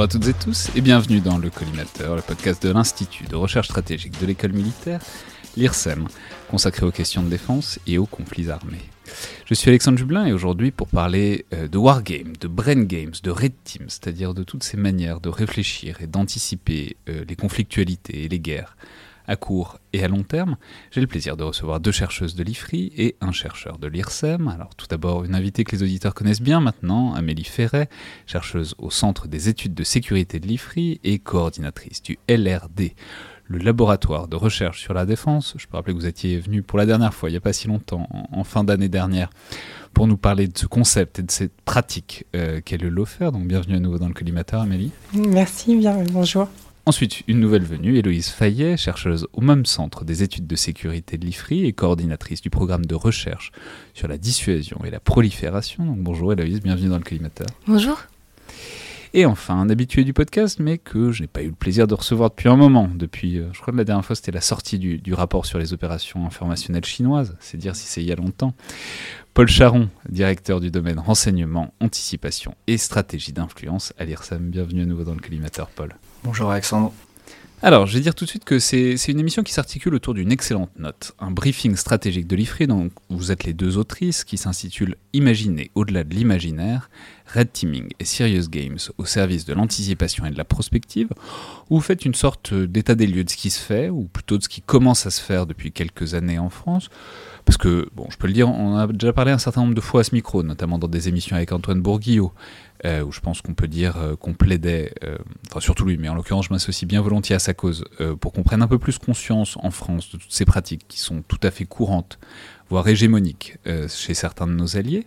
Bonjour à toutes et tous et bienvenue dans le Collimateur, le podcast de l'Institut de recherche stratégique de l'école militaire, l'IRSEM, consacré aux questions de défense et aux conflits armés. Je suis Alexandre Jublin et aujourd'hui pour parler euh, de Wargame, de Brain Games, de Red Team, c'est-à-dire de toutes ces manières de réfléchir et d'anticiper euh, les conflictualités et les guerres à court et à long terme, j'ai le plaisir de recevoir deux chercheuses de l'IFRI et un chercheur de l'IRSEM. Alors tout d'abord une invitée que les auditeurs connaissent bien maintenant, Amélie Ferret, chercheuse au Centre des études de sécurité de l'IFRI et coordinatrice du LRD, le laboratoire de recherche sur la défense. Je peux rappeler que vous étiez venu pour la dernière fois, il n'y a pas si longtemps, en, fin d'année dernière, pour nous parler de ce concept et de cette pratique euh, qu'est le. Donc bienvenue à nouveau dans le collimateur, Amélie. Merci, bien, bonjour. Ensuite, une nouvelle venue, Héloïse Fayet, chercheuse au même centre des études de sécurité de l'IFRI et coordinatrice du programme de recherche sur la dissuasion et la prolifération. Donc bonjour Héloïse, bienvenue dans le collimateur. Bonjour. Et enfin, un habitué du podcast, mais que je n'ai pas eu le plaisir de recevoir depuis un moment. Depuis, euh, je crois que la dernière fois, c'était la sortie du, du, rapport sur les opérations informationnelles chinoises. C'est dire si c'est il y a longtemps. Paul Charon, directeur du domaine renseignement, anticipation et stratégie d'influence à l'IRSAM. Bienvenue à nouveau dans le collimateur, Paul. Bonjour Alexandre. Alors, je vais dire tout de suite que c'est une émission qui s'articule autour d'une excellente note, un briefing stratégique de l'IFRI, dont vous êtes les deux autrices, qui s'intitule Imaginer au-delà de l'imaginaire, Red Teaming et Serious Games au service de l'anticipation et de la prospective, où vous faites une sorte d'état des lieux de ce qui se fait, ou plutôt de ce qui commence à se faire depuis quelques années en France, parce que, bon, je peux le dire, on a déjà parlé un certain nombre de fois à ce micro, notamment dans des émissions avec Antoine Bourguillot, euh, où je pense qu'on peut dire euh, qu'on plaidait, euh, enfin surtout lui, mais en l'occurrence je m'associe bien volontiers à sa cause, pour qu'on prenne un peu plus conscience en France de toutes ces pratiques qui sont tout à fait courantes, voire hégémoniques chez certains de nos alliés,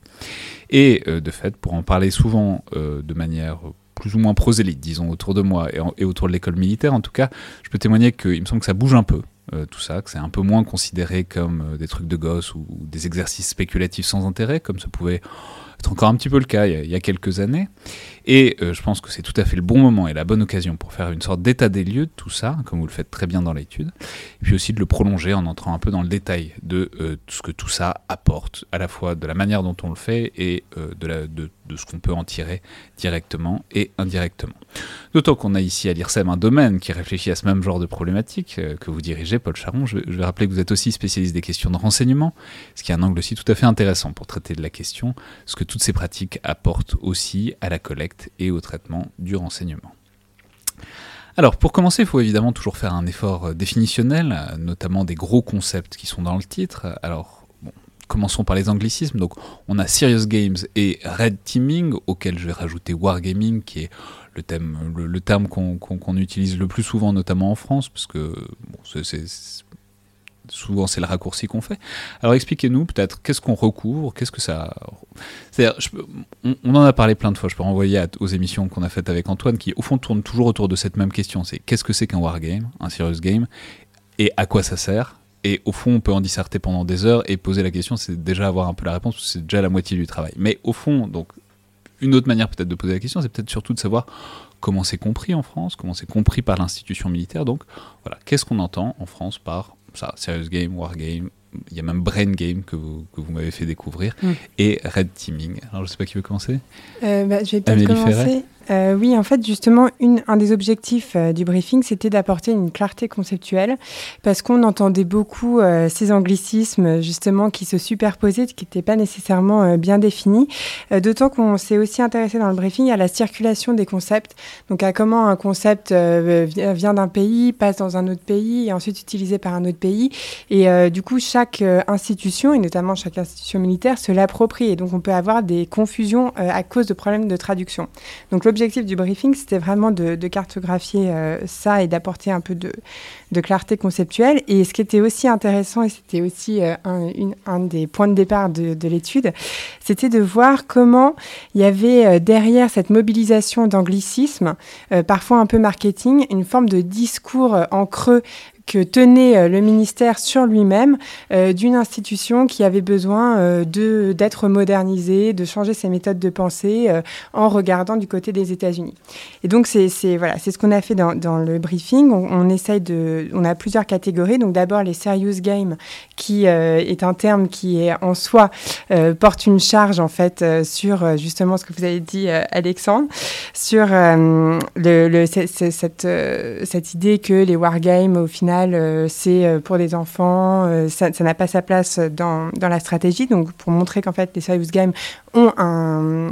et de fait pour en parler souvent de manière plus ou moins prosélyte, disons, autour de moi et, autour de l'école militaire, en tout cas, je peux témoigner qu'il me semble que ça bouge un peu. Tout ça, que c'est un peu moins considéré comme des trucs de gosse ou, ou, des exercices spéculatifs sans intérêt, comme ça pouvait être encore un petit peu le cas il y a quelques années. Et euh, je pense que c'est tout à fait le bon moment et la bonne occasion pour faire une sorte d'état des lieux de tout ça, comme vous le faites très bien dans l'étude, et puis aussi de le prolonger en entrant un peu dans le détail de euh, ce que tout ça apporte, à la fois de la manière dont on le fait et euh, de, ce qu'on peut en tirer directement et indirectement. D'autant qu'on a ici à l'IRSEM un domaine qui réfléchit à ce même genre de problématique euh, que vous dirigez, Paul Charon. Je, je vais rappeler que vous êtes aussi spécialiste des questions de renseignement, ce qui est un angle aussi tout à fait intéressant pour traiter de la question, ce que toutes ces pratiques apportent aussi à la collecte et au traitement du renseignement. Alors, pour commencer, il faut évidemment toujours faire un effort définitionnel, notamment des gros concepts qui sont dans le titre. Alors, commençons par les anglicismes. Donc, on a Serious Games et Red Teaming, auquel je vais rajouter Wargaming, qui est le, thème, le, terme qu'on qu qu utilise le plus souvent, notamment en France, parce que c'est souvent c'est le raccourci qu'on fait. Alors expliquez-nous peut-être qu'est-ce qu'on recouvre, qu'est-ce que ça... C'est-à-dire, on, en a parlé plein de fois, je peux renvoyer aux émissions qu'on a faites avec Antoine, qui au fond tournent toujours autour de cette même question, c'est qu'est-ce que c'est qu'un wargame, un serious game, et à quoi ça sert et au fond, on peut en disserter pendant des heures et poser la question, c'est déjà avoir un peu la réponse, c'est déjà la moitié du travail. Mais au fond, donc, une autre manière peut-être de poser la question, c'est peut-être surtout de savoir comment c'est compris en France, comment c'est compris par l'institution militaire. Donc, voilà, qu'est-ce qu'on entend en France par ça, Serious Game, Wargame, il y a même Brain Game que vous, que vous m'avez fait découvrir, mm. et Red Teaming. Alors je ne sais pas qui veut commencer euh, bah, Je vais peut-être commencer. Euh, oui, en fait, justement, un des objectifs euh, du briefing, c'était d'apporter une clarté conceptuelle, parce qu'on entendait beaucoup euh, ces anglicismes, justement, qui se superposaient, qui n'étaient pas nécessairement bien définis. D'autant qu'on s'est aussi intéressé dans le briefing à la circulation des concepts, donc à comment un concept vient d'un pays, passe dans un autre pays, et ensuite utilisé par un autre pays. Et du coup, chaque institution, et notamment chaque institution militaire, se l'approprie. Et donc, on peut avoir des confusions à cause de problèmes de traduction. Donc, l'objectif du briefing, c'était vraiment de, cartographier euh, ça et d'apporter un peu de, clarté conceptuelle. Et ce qui était aussi intéressant, et c'était aussi euh, un, des points de départ de, de l'étude, c'était de voir comment il y avait euh, derrière cette mobilisation d'anglicisme, parfois un peu marketing, une forme de discours en creux que tenait le ministère sur lui-même d'une institution qui avait besoin de d'être modernisée, de changer ses méthodes de pensée en regardant du côté des États-Unis. Et donc c'est voilà, ce qu'on a fait dans, dans le briefing. On, on, essaye de, on a plusieurs catégories. Donc d'abord les serious games, qui est un terme qui est en soi porte une charge en fait sur justement ce que vous avez dit Alexandre, sur le, cette, cette idée que les wargames, au final, euh, c'est euh, pour des enfants, euh, ça n'a pas sa place dans, dans, la stratégie. Donc, pour montrer qu'en fait, les serious games ont un,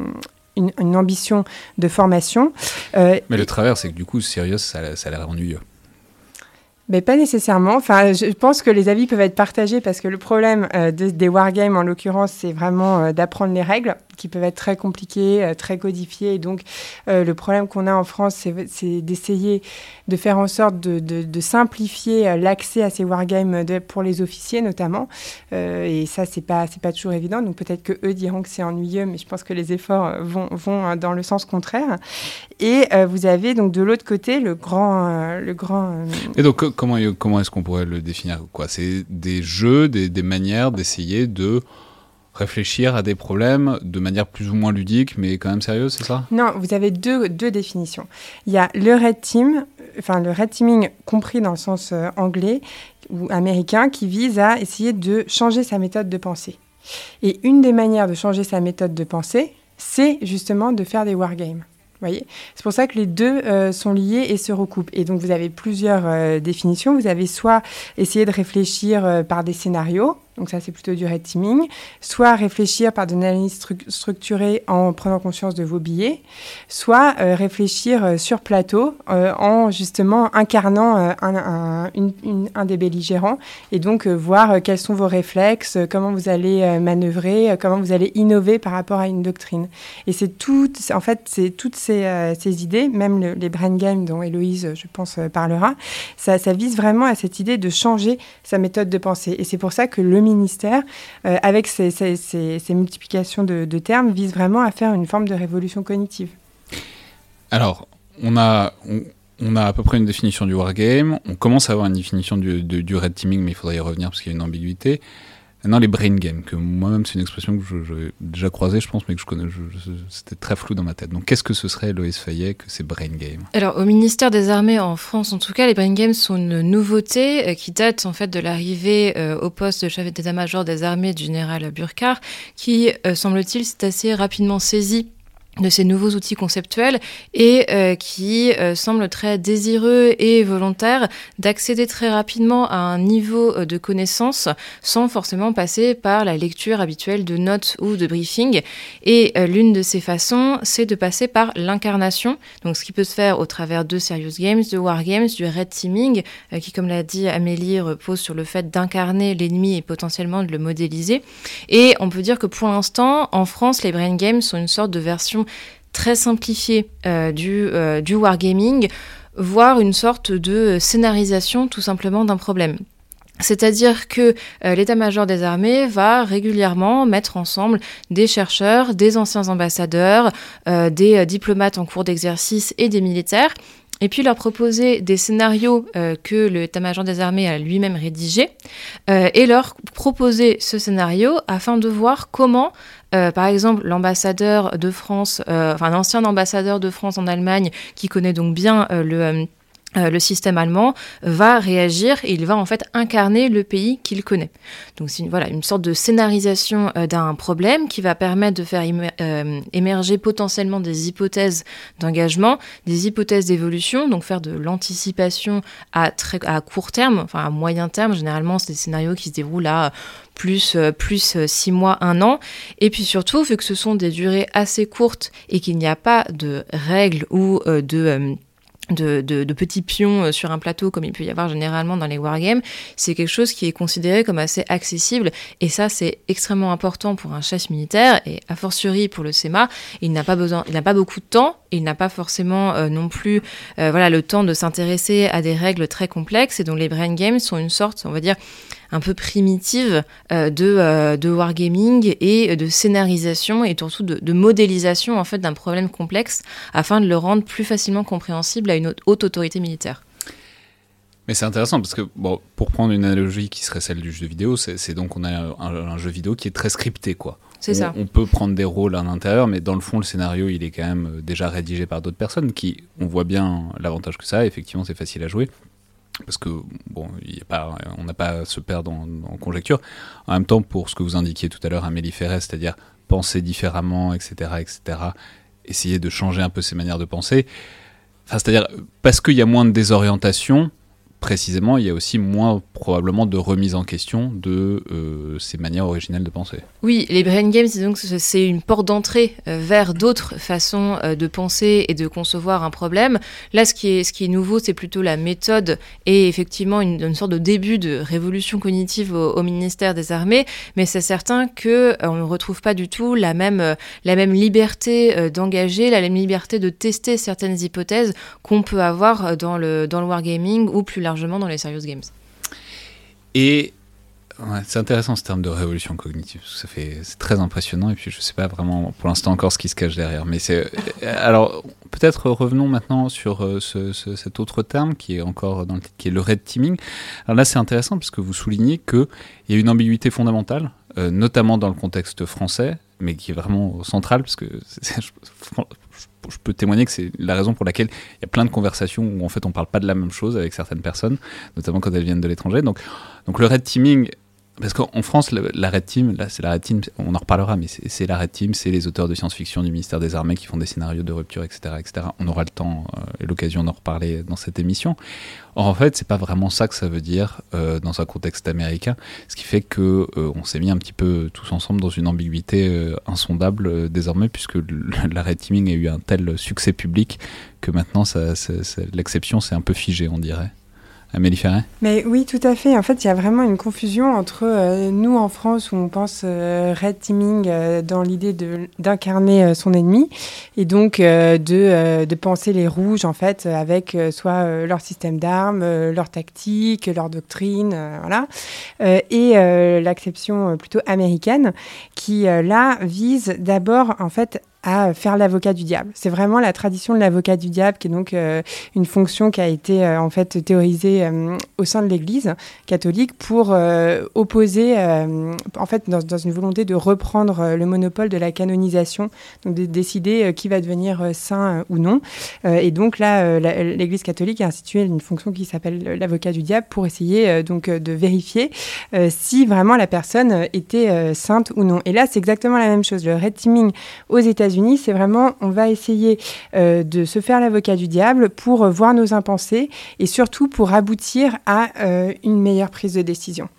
une, ambition de formation. Mais le travers, c'est que du coup, serious, ça, ça a l'air ennuyeux. Mais pas nécessairement. Enfin, je pense que les avis peuvent être partagés parce que le problème des wargames, en l'occurrence, c'est vraiment d'apprendre les règles qui peuvent être très compliquées, euh, très codifiées. Et donc, euh, le problème qu'on a en France, c'est d'essayer de faire en sorte de, simplifier euh, l'accès à ces wargames pour les officiers, notamment. et ça, c'est pas, pas toujours évident. Donc, peut-être que eux diront que c'est ennuyeux, mais je pense que les efforts vont, vont dans le sens contraire. Et vous avez donc de l'autre côté le grand, le grand. Et donc, comment, comment est-ce qu'on pourrait le définir? C'est des jeux, des, des manières d'essayer de réfléchir à des problèmes de manière plus ou moins ludique, mais quand même sérieuse, c'est ça? Non, vous avez deux, deux, définitions. Il y a le red team, enfin le red teaming compris dans le sens euh, anglais ou américain, qui vise à essayer de changer sa méthode de pensée. Et une des manières de changer sa méthode de pensée, c'est justement de faire des wargames. Voyez? C'est pour ça que les deux euh, sont liés et se recoupent. Et donc vous avez plusieurs euh, définitions. Vous avez soit essayer de réfléchir par des scénarios, donc ça c'est plutôt du red teaming, soit réfléchir par de l'analyse structurée en prenant conscience de vos billets, soit euh, réfléchir euh, sur plateau euh, en justement incarnant un, des belligérants et donc voir quels sont vos réflexes, comment vous allez manœuvrer, comment vous allez innover par rapport à une doctrine. Et c'est tout, en fait, c'est toutes ces, ces, idées, même les brain games dont Héloïse, je pense, parlera, ça, ça vise vraiment à cette idée de changer sa méthode de pensée. Et c'est pour ça que le ministère, euh, avec ces, multiplications de, termes, vise vraiment à faire une forme de révolution cognitive. Alors, on a, on, a à peu près une définition du wargame, on commence à avoir une définition du, du red teaming, mais il faudrait y revenir parce qu'il y a une ambiguïté. Non, les brain games, que moi-même c'est une expression que j'ai déjà croisée, je pense, mais que je connais, c'était très flou dans ma tête. Donc qu'est-ce que ce serait, Loïs Fayet, que ces brain games? Alors au ministère des Armées en France, en tout cas, les brain games sont une nouveauté euh, qui date en fait de l'arrivée euh, au poste de chef d'état-major des armées du général Burkhardt, qui, euh, semble-t-il, s'est assez rapidement saisi de ces nouveaux outils conceptuels et euh, qui euh, semble très désireux et volontaire d'accéder très rapidement à un niveau euh, de connaissance sans forcément passer par la lecture habituelle de notes ou de briefing. Et l'une de ces façons, c'est de passer par l'incarnation, donc ce qui peut se faire au travers de serious games, de wargames, du red teaming, qui comme l'a dit Amélie repose sur le fait d'incarner l'ennemi et potentiellement de le modéliser. Et on peut dire que pour l'instant, en France, les brain games sont une sorte de version très simplifié euh, du, euh, du wargaming, voire une sorte de scénarisation tout simplement d'un problème. C'est-à-dire que euh, l'état-major des armées va régulièrement mettre ensemble des chercheurs, des anciens ambassadeurs, des diplomates en cours d'exercice et des militaires et puis leur proposer des scénarios que l'état-major des armées a lui-même rédigés, et leur proposer ce scénario afin de voir comment, euh, par exemple, l'ambassadeur de France, enfin l'ancien ambassadeur de France en Allemagne, qui connaît donc bien le euh, le système allemand va réagir et il va en fait incarner le pays qu'il connaît. Donc c'est une, voilà, une sorte de scénarisation euh, d'un problème qui va permettre de faire euh, émerger potentiellement des hypothèses d'engagement, des hypothèses d'évolution, donc faire de l'anticipation à, très, à court terme, enfin à moyen terme. Généralement, c'est des scénarios qui se déroulent à plus, plus six mois, un an. Et puis surtout, vu que ce sont des durées assez courtes et qu'il n'y a pas de règles ou de de, petits pions euh, sur un plateau comme il peut y avoir généralement dans les wargames, c'est quelque chose qui est considéré comme assez accessible. Et ça c'est extrêmement important pour un chef militaire et a fortiori pour le SEMA, il n'a pas besoin, il n'a pas beaucoup de temps, il n'a pas forcément euh, non plus euh, voilà le temps de s'intéresser à des règles très complexes. Et donc les brain games sont une sorte, on va dire un peu primitive euh, de, euh, de wargaming et de scénarisation et surtout de, modélisation en fait d'un problème complexe afin de le rendre plus facilement compréhensible à une haute autorité militaire. Mais c'est intéressant parce que, bon, pour prendre une analogie qui serait celle du jeu vidéo, c'est donc on a un, jeu vidéo qui est très scripté, quoi. C'est ça. On peut prendre des rôles à l'intérieur, mais dans le fond, le scénario, il est quand même euh, déjà rédigé par d'autres personnes qui, on voit bien l'avantage que ça a. Effectivement, c'est facile à jouer parce que bon, on n'a pas à se perdre en, conjecture. En même temps, pour ce que vous indiquiez tout à l'heure, Amélie Ferret, c'est-à-dire penser différemment, etc., etc., essayer de changer un peu ses manières de penser. Enfin, c'est-à-dire parce qu'il y a moins de désorientation, précisément, il y a aussi moins probablement de remise en question de euh, ces manières originelles de penser. Oui, les brain games, donc c'est une porte d'entrée euh, vers d'autres façons euh, de penser et de concevoir un problème. Là, ce qui est, ce qui est nouveau, c'est plutôt la méthode et effectivement une, sorte de début de révolution cognitive au, ministère des Armées, mais c'est certain que on ne retrouve pas du tout la même, la même liberté d'engager, la même liberté de tester certaines hypothèses qu'on peut avoir dans le, dans le wargaming ou plus largement dans les serious games. Et c'est intéressant ce terme de révolution cognitive. Ça fait, c'est très impressionnant. Et puis je sais pas vraiment pour l'instant encore ce qui se cache derrière. Mais c'est euh, alors peut-être revenons maintenant sur euh, ce, cet autre terme qui est encore dans le qui est le red teaming. Alors là c'est intéressant parce que vous soulignez que il y a une ambiguïté fondamentale, euh, notamment dans le contexte français, mais qui est vraiment centrale parce que je peux témoigner que c'est la raison pour laquelle il y a plein de conversations où en fait on parle pas de la même chose avec certaines personnes, notamment quand elles viennent de l'étranger. Donc, donc le red teaming, parce qu'en France, la Red Team, là, c'est la Team, on en reparlera, mais c'est la Red Team, c'est les auteurs de science-fiction du ministère des Armées qui font des scénarios de rupture, etc. etc. On aura le temps euh, et l'occasion d'en reparler dans cette émission. Or, en fait, c'est pas vraiment ça que ça veut dire euh, dans un contexte américain, ce qui fait que euh, on s'est mis un petit peu tous ensemble dans une ambiguïté insondable désormais, puisque la Red Teaming a eu un tel succès public que maintenant, l'exception s'est un peu figée, on dirait. Amélie Ferret Mais oui, tout à fait. En fait, il y a vraiment une confusion entre euh, nous en France où on pense euh, red teaming euh, dans l'idée d'incarner son ennemi et donc de, de, penser les rouges en fait avec soit leur système d'armes, leur tactique, leur doctrine, voilà, et l'acception plutôt américaine qui là vise d'abord en fait à faire l'avocat du diable. C'est vraiment la tradition de l'avocat du diable qui est donc euh, une fonction qui a été euh, en fait théorisée euh, au sein de l'Église catholique pour opposer, en fait, dans, une volonté de reprendre le monopole de la canonisation, donc de décider qui va devenir saint ou non. et donc là, l'Église catholique a institué une fonction qui s'appelle l'avocat du diable pour essayer donc de vérifier si vraiment la personne était sainte ou non. Et là, c'est exactement la même chose. Le red teaming aux États unis c'est vraiment, on va essayer euh, de se faire l'avocat du diable pour euh, voir nos impensés et surtout pour aboutir à euh, une meilleure prise de décision.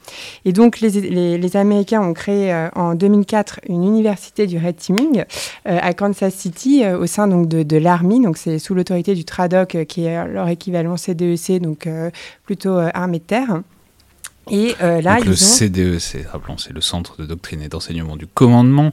Et donc, les, Américains ont créé en 2004 une université du red teaming à Kansas City au sein donc de, de l'Army. Donc, c'est sous l'autorité du TRADOC qui est leur équivalent CDEC, e donc plutôt armée de terre. Et là, le CDEC, rappelons, c'est le Centre de doctrine et d'enseignement du commandement.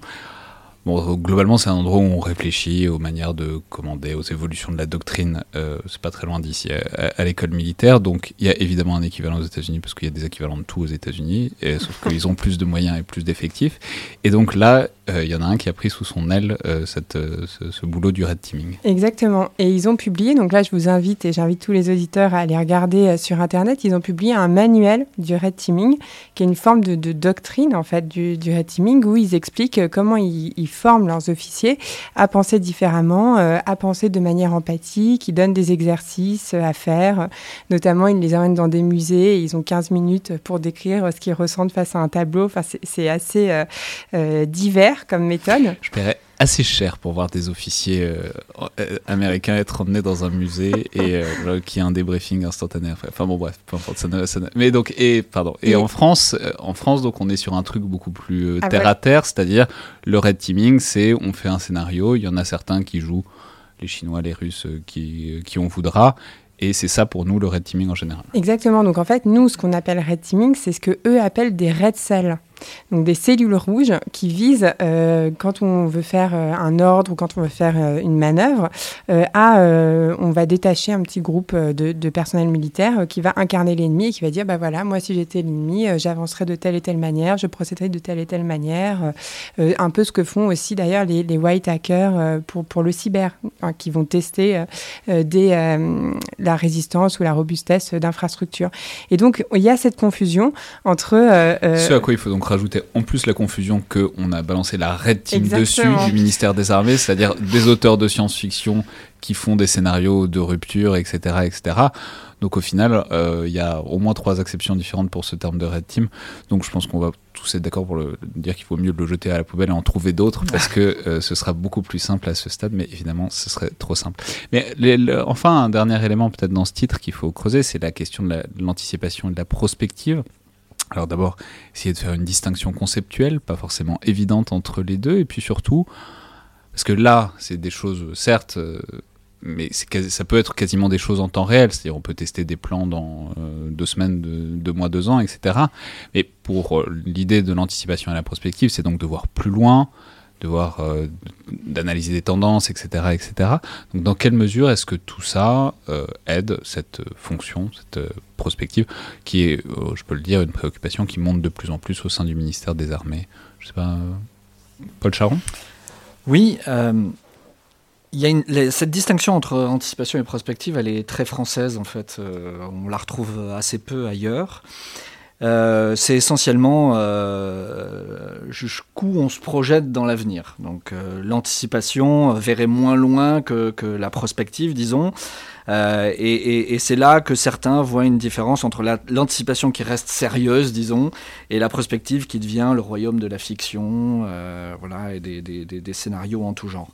Bon, globalement, c'est un endroit où on réfléchit aux manières de commander, aux évolutions de la doctrine. Euh, c'est pas très loin d'ici, à, l'école militaire. Donc, il y a évidemment un équivalent aux États-Unis, parce qu'il y a des équivalents de tout aux États-Unis, sauf qu'ils ont plus de moyens et plus d'effectifs. Et donc là, euh, il y en a un qui a pris sous son aile euh, cette, ce, boulot du red teaming. Exactement. Et ils ont publié, donc là, je vous invite et j'invite tous les auditeurs à aller regarder sur Internet, ils ont publié un manuel du red teaming, qui est une forme de, doctrine, en fait, du, du, red teaming, où ils expliquent comment ils, ils forment leurs officiers à penser différemment, euh, à penser de manière empathique. Ils donnent des exercices à faire. Notamment, ils les emmènent dans des musées ils ont 15 minutes pour décrire ce qu'ils ressentent face à un tableau. Enfin, c'est assez euh, euh, divers comme méthode. Je paierais assez cher pour voir des officiers euh, euh, américains être emmenés dans un musée et euh, qui a un débriefing instantané. Enfin bon bref, peu importe. Ça, Mais donc et pardon. Et, en France, en France donc on est sur un truc beaucoup plus ah, terre à terre, c'est-à-dire le red teaming, c'est on fait un scénario, il y en a certains qui jouent les Chinois, les Russes, qui, qui on voudra. Et c'est ça pour nous le red teaming en général. Exactement. Donc en fait, nous, ce qu'on appelle red teaming, c'est ce que eux appellent des red cells. Donc des cellules rouges qui visent, euh, quand on veut faire euh, un ordre ou quand on veut faire euh, une manœuvre, à, on va détacher un petit groupe de, de personnel militaire qui va incarner l'ennemi et qui va dire, bah voilà, moi si j'étais l'ennemi, j'avancerais de telle et telle manière, je procéderais de telle et telle manière, un peu ce que font aussi d'ailleurs les, les, white hackers pour, pour le cyber, hein, qui vont tester la résistance ou la robustesse d'infrastructures. Et donc il y a cette confusion entre... ce à quoi il faut donc rajouter en plus la confusion qu'on a balancé la Red Team dessus du ministère des Armées, c'est-à-dire des auteurs de science-fiction qui font des scénarios de rupture, etc. etc. Donc au final, euh, il y a au moins trois exceptions différentes pour ce terme de Red Team. Donc je pense qu'on va tous être d'accord pour le, dire qu'il vaut mieux le jeter à la poubelle et en trouver d'autres parce que euh, ce sera beaucoup plus simple à ce stade, mais évidemment ce serait trop simple. Mais enfin, un dernier élément peut-être dans ce titre qu'il faut creuser, c'est la question de l'anticipation et de la prospective. Alors d'abord, essayer de faire une distinction conceptuelle, pas forcément évidente entre les deux, et puis surtout, parce que là, c'est des choses, certes, euh, mais ça peut être quasiment des choses en temps réel, c'est-à-dire on peut tester des plans dans euh, deux semaines, deux, mois, deux ans, etc. Mais pour euh, l'idée de l'anticipation et la prospective, c'est donc de voir plus loin, de voir, euh, d'analyser des tendances, etc., etc. Donc, dans quelle mesure est-ce que tout ça euh, aide cette fonction, cette euh, prospective, qui est, je peux le dire, une préoccupation qui monte de plus en plus au sein du ministère des Armées? Je sais pas, Paul Charon? Oui. Il y a cette distinction entre anticipation et prospective, elle est très française en fait. on la retrouve assez peu ailleurs. Euh, c'est essentiellement euh, jusqu'où on se projette dans l'avenir. Donc euh, l'anticipation verrait moins loin que, que la prospective, disons. Euh, et, c'est là que certains voient une différence entre l'anticipation qui reste sérieuse, disons, et la prospective qui devient le royaume de la fiction, euh, voilà, et des, scénarios en tout genre.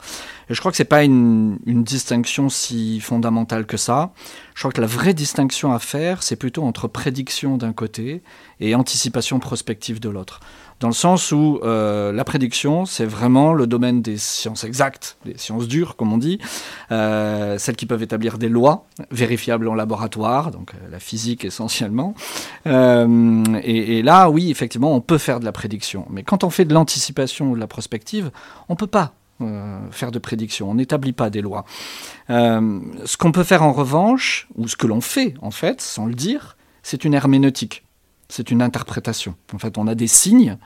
Et je crois que c'est pas une, une, distinction si fondamentale que ça. Je crois que la vraie distinction à faire, c'est plutôt entre prédiction d'un côté et anticipation prospective de l'autre dans le sens où euh, la prédiction, c'est vraiment le domaine des sciences exactes, des sciences dures, comme on dit, euh, celles qui peuvent établir des lois vérifiables en laboratoire, donc euh, la physique essentiellement. Et, et, là, oui, effectivement, on peut faire de la prédiction. Mais quand on fait de l'anticipation ou de la prospective, on ne peut pas faire de prédiction, on n'établit pas des lois. ce qu'on peut faire en revanche, ou ce que l'on fait en fait, sans le dire, c'est une herméneutique c'est une interprétation. En fait, on a des signes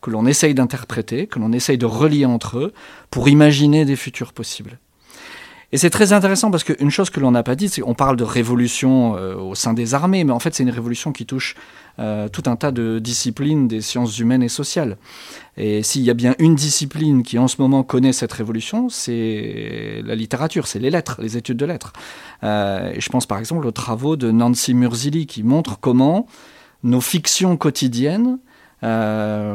que l'on essaye d'interpréter, que l'on essaye de relier entre eux pour imaginer des futurs possibles. Et c'est très intéressant parce qu'une chose que l'on n'a pas dit, c'est qu'on parle de révolution euh, au sein des armées, mais en fait c'est une révolution qui touche euh, tout un tas de disciplines des sciences humaines et sociales. Et s'il y a bien une discipline qui en ce moment connaît cette révolution, c'est la littérature, c'est les lettres, les études de lettres. Euh, et je pense par exemple aux travaux de Nancy Murzili qui montrent comment nos fictions quotidiennes euh,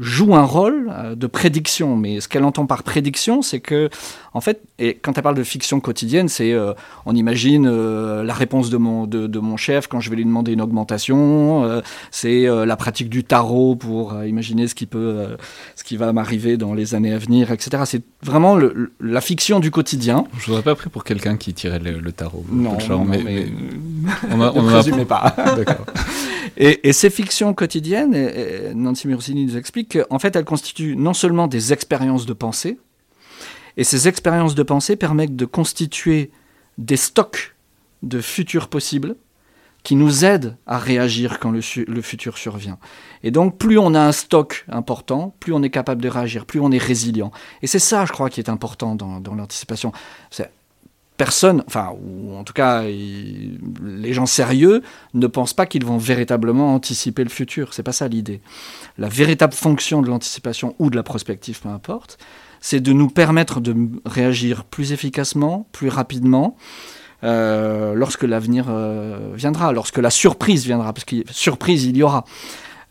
jouent un rôle euh, de prédiction. Mais ce qu'elle entend par prédiction, c'est que, en fait, et quand elle parle de fiction quotidienne, c'est euh, on imagine la réponse de mon, de, mon chef quand je vais lui demander une augmentation, c'est la pratique du tarot pour imaginer ce qui, peut, ce qui va m'arriver dans les années à venir, etc. C'est vraiment la fiction du quotidien. Je ne voudrais pas pris pour quelqu'un qui tirait le, tarot. Non, mais, on, ne pas. D'accord. Et, ces fictions quotidiennes, Nancy Mursini nous explique qu'en fait, elles constituent non seulement des expériences de pensée, et ces expériences de pensée permettent de constituer des stocks de futurs possibles qui nous aident à réagir quand le, futur survient. Et donc, plus on a un stock important, plus on est capable de réagir, plus on est résilient. Et c'est ça, je crois, qui est important dans, dans l'anticipation personne, enfin, ou en tout cas, les gens sérieux ne pensent pas qu'ils vont véritablement anticiper le futur. C'est pas ça l'idée. La véritable fonction de l'anticipation ou de la prospective, peu importe, c'est de nous permettre de réagir plus efficacement, plus rapidement, euh, lorsque l'avenir euh, viendra, lorsque la surprise viendra, parce que surprise il y aura.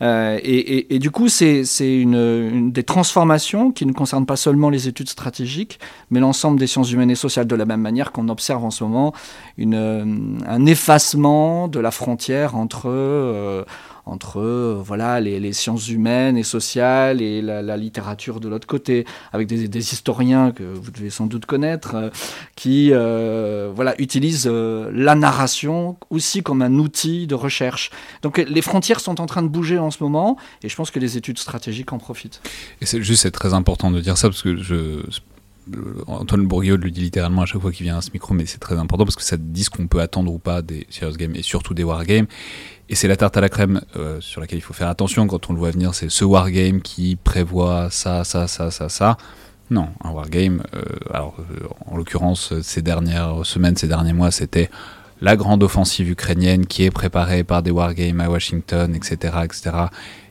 Euh, et, du coup, c'est une, des transformations qui ne concernent pas seulement les études stratégiques, mais l'ensemble des sciences humaines et sociales, de la même manière qu'on observe en ce moment une, un effacement de la frontière entre, euh, entre euh, voilà les, sciences humaines et sociales et la, littérature de l'autre côté, avec des, historiens que vous devez sans doute connaître, euh, qui voilà utilisent la narration aussi comme un outil de recherche. Donc les frontières sont en train de bouger en ce moment, et je pense que les études stratégiques en profitent. Et c'est juste c'est très important de dire ça parce que je Antoine Bourguiot le dit littéralement à chaque fois qu'il vient à ce micro, mais c'est très important parce que ça dit ce qu'on peut attendre ou pas des serious games et surtout des wargames. Et c'est la tarte à la crème euh, sur laquelle il faut faire attention quand on le voit venir. C'est ce wargame qui prévoit ça, ça, ça, ça, ça. Non, un wargame, euh, alors euh, en l'occurrence, ces dernières semaines, ces derniers mois, c'était la grande offensive ukrainienne qui est préparée par des wargames à Washington, etc. etc.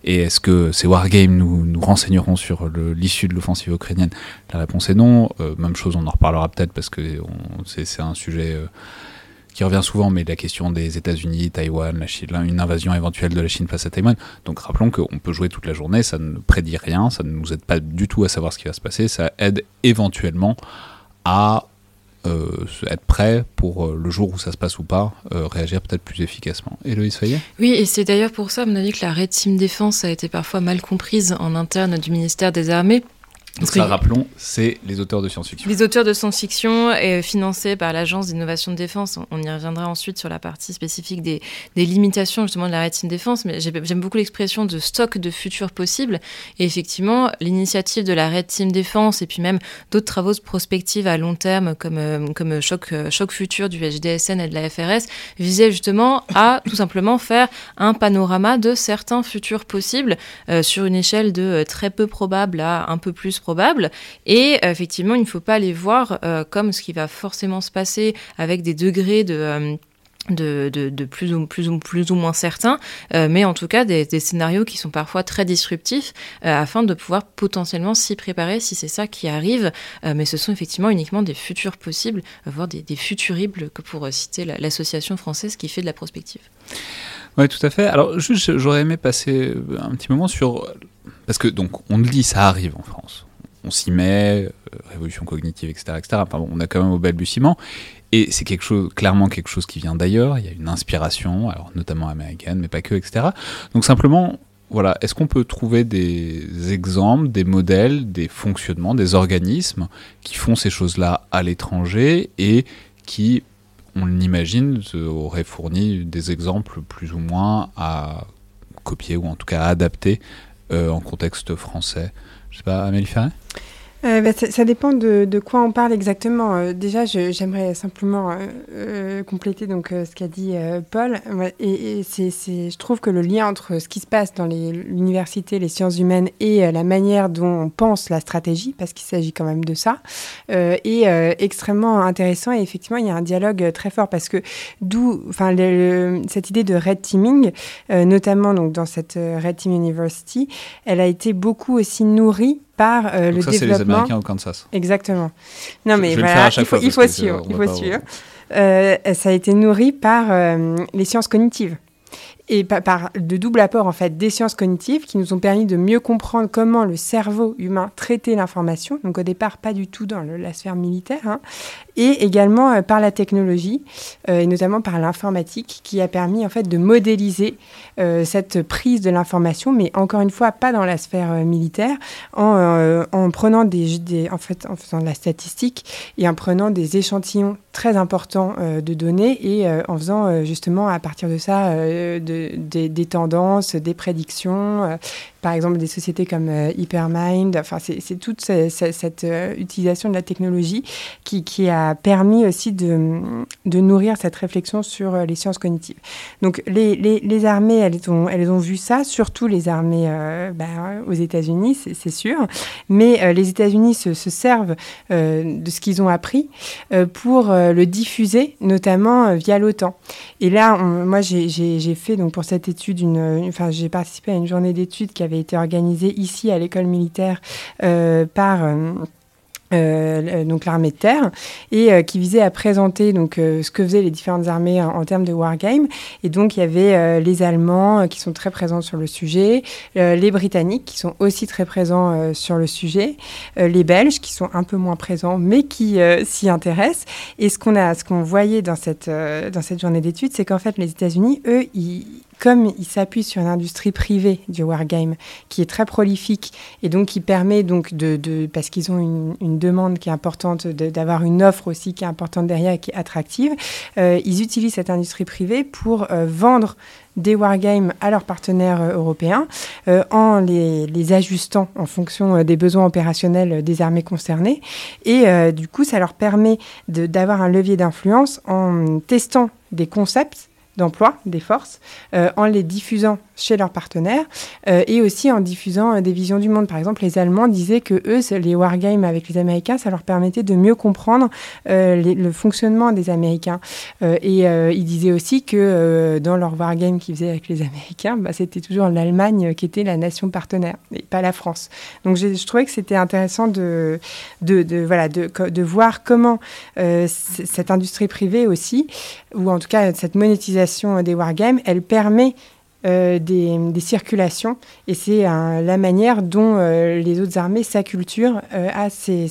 Et est-ce que ces wargames nous, nous renseigneront sur l'issue de l'offensive ukrainienne? La réponse est non. Euh, même chose, on en reparlera peut-être parce que c'est un sujet euh, qui revient souvent, mais la question des États-Unis, Taïwan, la Chine, une invasion éventuelle de la Chine face à Taïwan. Donc rappelons qu'on peut jouer toute la journée, ça ne prédit rien, ça ne nous aide pas du tout à savoir ce qui va se passer, ça aide éventuellement à euh, être prêt pour euh, le jour où ça se passe ou pas, euh, réagir peut-être plus efficacement. Héloïse Fayet? Oui, et c'est d'ailleurs pour ça, à mon avis, que la Red Team Défense a été parfois mal comprise en interne du ministère des Armées donc ça, rappelons, c'est les auteurs de science-fiction. Les auteurs de science-fiction et financés par l'Agence d'innovation de défense. On y reviendra ensuite sur la partie spécifique des, limitations justement de la rétine défense, mais j'aime beaucoup l'expression de stock de futurs possibles. Et effectivement, l'initiative de la Red Team Défense et puis même d'autres travaux de prospective à long terme comme, euh, comme choc, euh, choc futur du HDSN et de la FRS visait justement à tout simplement faire un panorama de certains futurs possibles euh, sur une échelle de très peu probable à un peu plus probable. Et euh, effectivement, il ne faut pas les voir euh, comme ce qui va forcément se passer avec des degrés de... Euh, de, de, plus, ou, plus, ou, plus ou moins certains, mais en tout cas des, scénarios qui sont parfois très disruptifs afin de pouvoir potentiellement s'y préparer si c'est ça qui arrive. mais ce sont effectivement uniquement des futurs possibles, voire des, des futuribles, que pour citer l'association française qui fait de la prospective. Oui, tout à fait. Alors, juste, j'aurais aimé passer un petit moment sur. Parce que, donc, on le dit, ça arrive en France on s'y met, euh, révolution cognitive, etc. etc. on a quand même au balbutiement. Et c'est quelque chose, clairement quelque chose qui vient d'ailleurs. Il y a une inspiration, alors notamment américaine, mais pas que, etc. Donc simplement, voilà, est-ce qu'on peut trouver des exemples, des modèles, des fonctionnements, des organismes qui font ces choses-là à l'étranger et qui, on l'imagine, auraient fourni des exemples plus ou moins à copier ou en tout cas à adapter euh, en contexte français? Je sais pas, Amélie Ferret euh, bah, ça, dépend de, quoi on parle exactement. Euh, déjà, j'aimerais simplement euh, compléter donc ce qu'a dit Paul. Et, je trouve que le lien entre ce qui se passe dans l'université, les, sciences humaines et la manière dont on pense la stratégie, parce qu'il s'agit quand même de ça, est extrêmement intéressant. Et effectivement, il y a un dialogue très fort parce que d'où, cette idée de red teaming, notamment donc dans cette Red Team University, elle a été beaucoup aussi nourrie par euh, le ça, développement. c'est les Américains au Kansas. Exactement. Non, mais voilà, il faut, il faut suivre. Il faut suivre. Euh, ça a été nourri par euh, les sciences cognitives et par de double apport en fait des sciences cognitives qui nous ont permis de mieux comprendre comment le cerveau humain traitait l'information. Donc au départ pas du tout dans la sphère militaire, hein, et également euh, par la technologie euh, et notamment par l'informatique qui a permis en fait de modéliser euh, cette prise de l'information, mais encore une fois pas dans la sphère militaire, en, en prenant des, en fait en faisant de la statistique et en prenant des échantillons très importants de données et en faisant justement à partir de ça de des, tendances, des prédictions, par exemple des sociétés comme euh, Hypermind. Enfin, c'est toute cette, euh, utilisation de la technologie qui, qui a permis aussi de, de, nourrir cette réflexion sur les sciences cognitives. Donc les, les, armées, elles ont, elles ont vu ça, surtout les armées ben, aux États-Unis, c'est sûr, mais les États-Unis se, se, servent de ce qu'ils ont appris pour le diffuser, notamment via l'OTAN. Et là, moi, j'ai fait donc pour cette étude, une, enfin, j'ai participé à une journée d'études qui avait été organisée ici à l'école militaire euh, par euh, euh, donc l'armée de terre et qui visait à présenter donc ce que faisaient les différentes armées en, termes de wargame. Et donc il y avait les Allemands qui sont très présents sur le sujet les Britanniques qui sont aussi très présents sur le sujet les Belges qui sont un peu moins présents mais qui s'y intéressent. Et ce qu'on a ce qu'on voyait dans cette dans cette journée d'études c'est qu'en fait les États-Unis eux ils comme il s'appuie sur une industrie privée du wargame qui est très prolifique et donc qui permet donc de, parce qu'ils ont une, demande qui est importante, d'avoir une offre aussi qui est importante derrière et qui est attractive, euh, ils utilisent cette industrie privée pour euh, vendre des wargames à leurs partenaires euh, européens en les, ajustant en fonction des besoins opérationnels des armées concernées. Et du coup, ça leur permet d'avoir un levier d'influence en testant des concepts d'emploi des forces en les diffusant chez leurs partenaires euh, et aussi en diffusant euh, des visions du monde. Par exemple, les Allemands disaient que eux, les wargames avec les Américains, ça leur permettait de mieux comprendre euh, le fonctionnement des Américains. et ils disaient aussi que dans leur wargame qu'ils faisaient avec les Américains, bah, c'était toujours l'Allemagne qui était la nation partenaire et pas la France. Donc je trouvais que c'était intéressant de, de, voilà, de, de voir comment cette industrie privée aussi, ou en tout cas cette monétisation des wargames, elle permet euh, des, circulations. Et c'est la manière dont euh, les autres armées s'acculturent euh, à ces,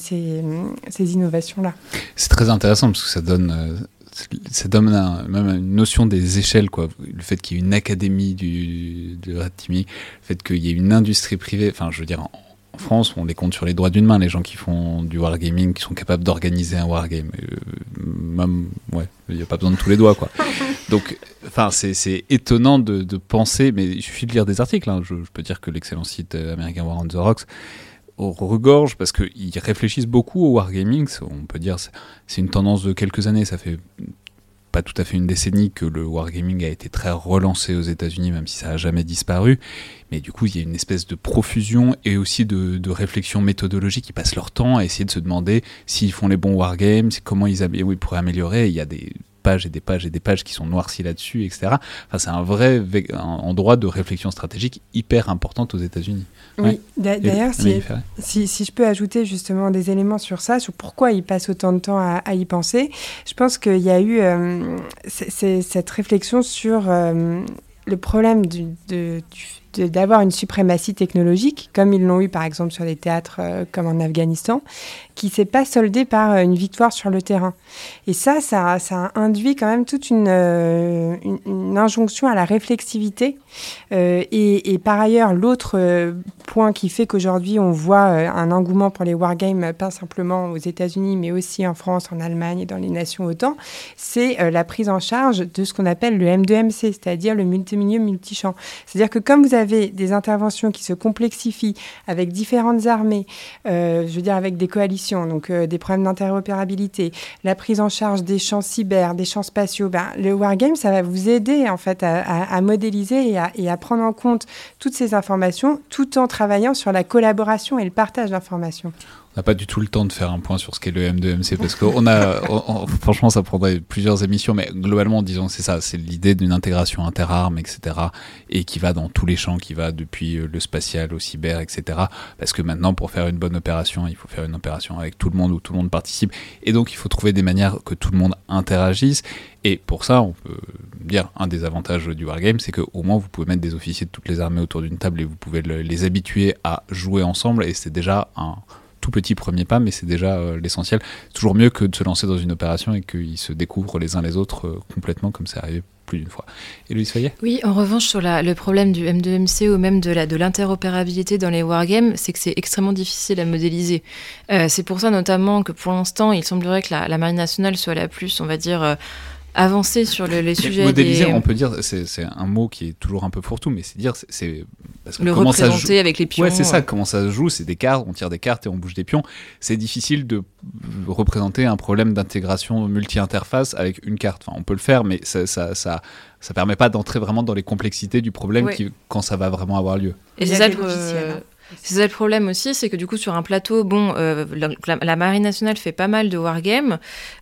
innovations-là. C'est très intéressant parce que ça donne ça donne même une notion des échelles, quoi. Le fait qu'il y ait une académie du, de Teaming, le fait qu'il y ait une industrie privée, enfin, je veux dire, en France, on les compte sur les doigts d'une main, les gens qui font du wargaming, qui sont capables d'organiser un wargame. Euh, même, ouais, il n'y a pas besoin de tous les doigts, quoi. Donc, enfin, c'est étonnant de, penser, mais il suffit de lire des articles. Hein. Je, peux dire que l'excellent site euh, American War on the Rocks regorge parce qu'ils réfléchissent beaucoup au wargaming. On peut dire c'est une tendance de quelques années. Ça fait pas tout à fait une décennie que le wargaming a été très relancé aux États-Unis, même si ça n'a jamais disparu. Mais du coup, il y a une espèce de profusion et aussi de, réflexion méthodologique. qui passent leur temps à essayer de se demander s'ils font les bons wargames, comment ils, ils pourraient améliorer. il y a des pages et des pages et des pages qui sont noircies là-dessus, etc. Enfin, c'est un vrai endroit de réflexion stratégique hyper importante aux États-Unis. Oui, d'ailleurs, si, si, je peux ajouter justement des éléments sur ça, sur pourquoi ils passent autant de temps à, y penser, je pense qu'il y a eu euh, cette réflexion sur euh, le problème du, de, du d'avoir une suprématie technologique, comme ils l'ont eu par exemple sur des théâtres euh, comme en Afghanistan, qui s'est pas soldée par euh, une victoire sur le terrain. Et ça, ça, ça induit quand même toute une, euh, une, injonction à la réflexivité. Et, et, par ailleurs, l'autre point qui fait qu'aujourd'hui on voit un engouement pour les wargames, pas simplement aux États-Unis, mais aussi en France, en Allemagne et dans les nations OTAN, c'est la prise en charge de ce qu'on appelle le M2MC, c'est-à-dire le multimilieu multichamp. C'est-à-dire que comme vous avez des interventions qui se complexifient avec différentes armées, euh, je veux dire avec des coalitions, donc euh, des problèmes d'interopérabilité, la prise en charge des champs cyber, des champs spatiaux, ben, le wargame, ça va vous aider en fait à, modéliser et à, et à, prendre en compte toutes ces informations tout en travaillant sur la collaboration et le partage d'informations n'a pas du tout le temps de faire un point sur ce qu'est le M2MC parce qu'on a, franchement, ça prendrait plusieurs émissions, mais globalement, disons, c'est ça, c'est l'idée d'une intégration interarmes, etc., et qui va dans tous les champs, qui va depuis euh, le spatial au cyber, etc. Parce que maintenant, pour faire une bonne opération, il faut faire une opération avec tout le monde où tout le monde participe, et donc il faut trouver des manières que tout le monde interagisse. Et pour ça, on peut dire un des avantages du wargame, c'est qu'au moins vous pouvez mettre des officiers de toutes les armées autour d'une table et vous pouvez les habituer à jouer ensemble, et c'est déjà un tout petit premier pas, mais c'est déjà euh, l'essentiel. Toujours mieux que de se lancer dans une opération et qu'ils se découvrent les uns les autres euh, complètement, comme c'est arrivé plus d'une fois. Et Louise Fayet Oui, en revanche, sur le problème du M2MC ou même de l'interopérabilité dans les wargames, c'est que c'est extrêmement difficile à modéliser. Euh, c'est pour ça notamment que pour l'instant, il semblerait que la, Marine nationale soit la plus, on va dire avancer sur le, les sujets. Modéliser, on peut dire, c'est un mot qui est toujours un peu pour tout, mais c'est dire, c'est parce que le représenter avec les pions. Ouais, c'est ça. Comment ça se joue C'est des cartes, on tire des cartes et on bouge des pions. C'est difficile de représenter un problème d'intégration multi-interface avec une carte. Enfin, on peut le faire, mais ça, ça, ça, ça permet pas d'entrer vraiment dans les complexités du problème qui, quand ça va vraiment avoir lieu. Et c'est ça le, hein. C'est ça le problème aussi, c'est que du coup sur un plateau, bon, euh, la, Marine nationale fait pas mal de wargames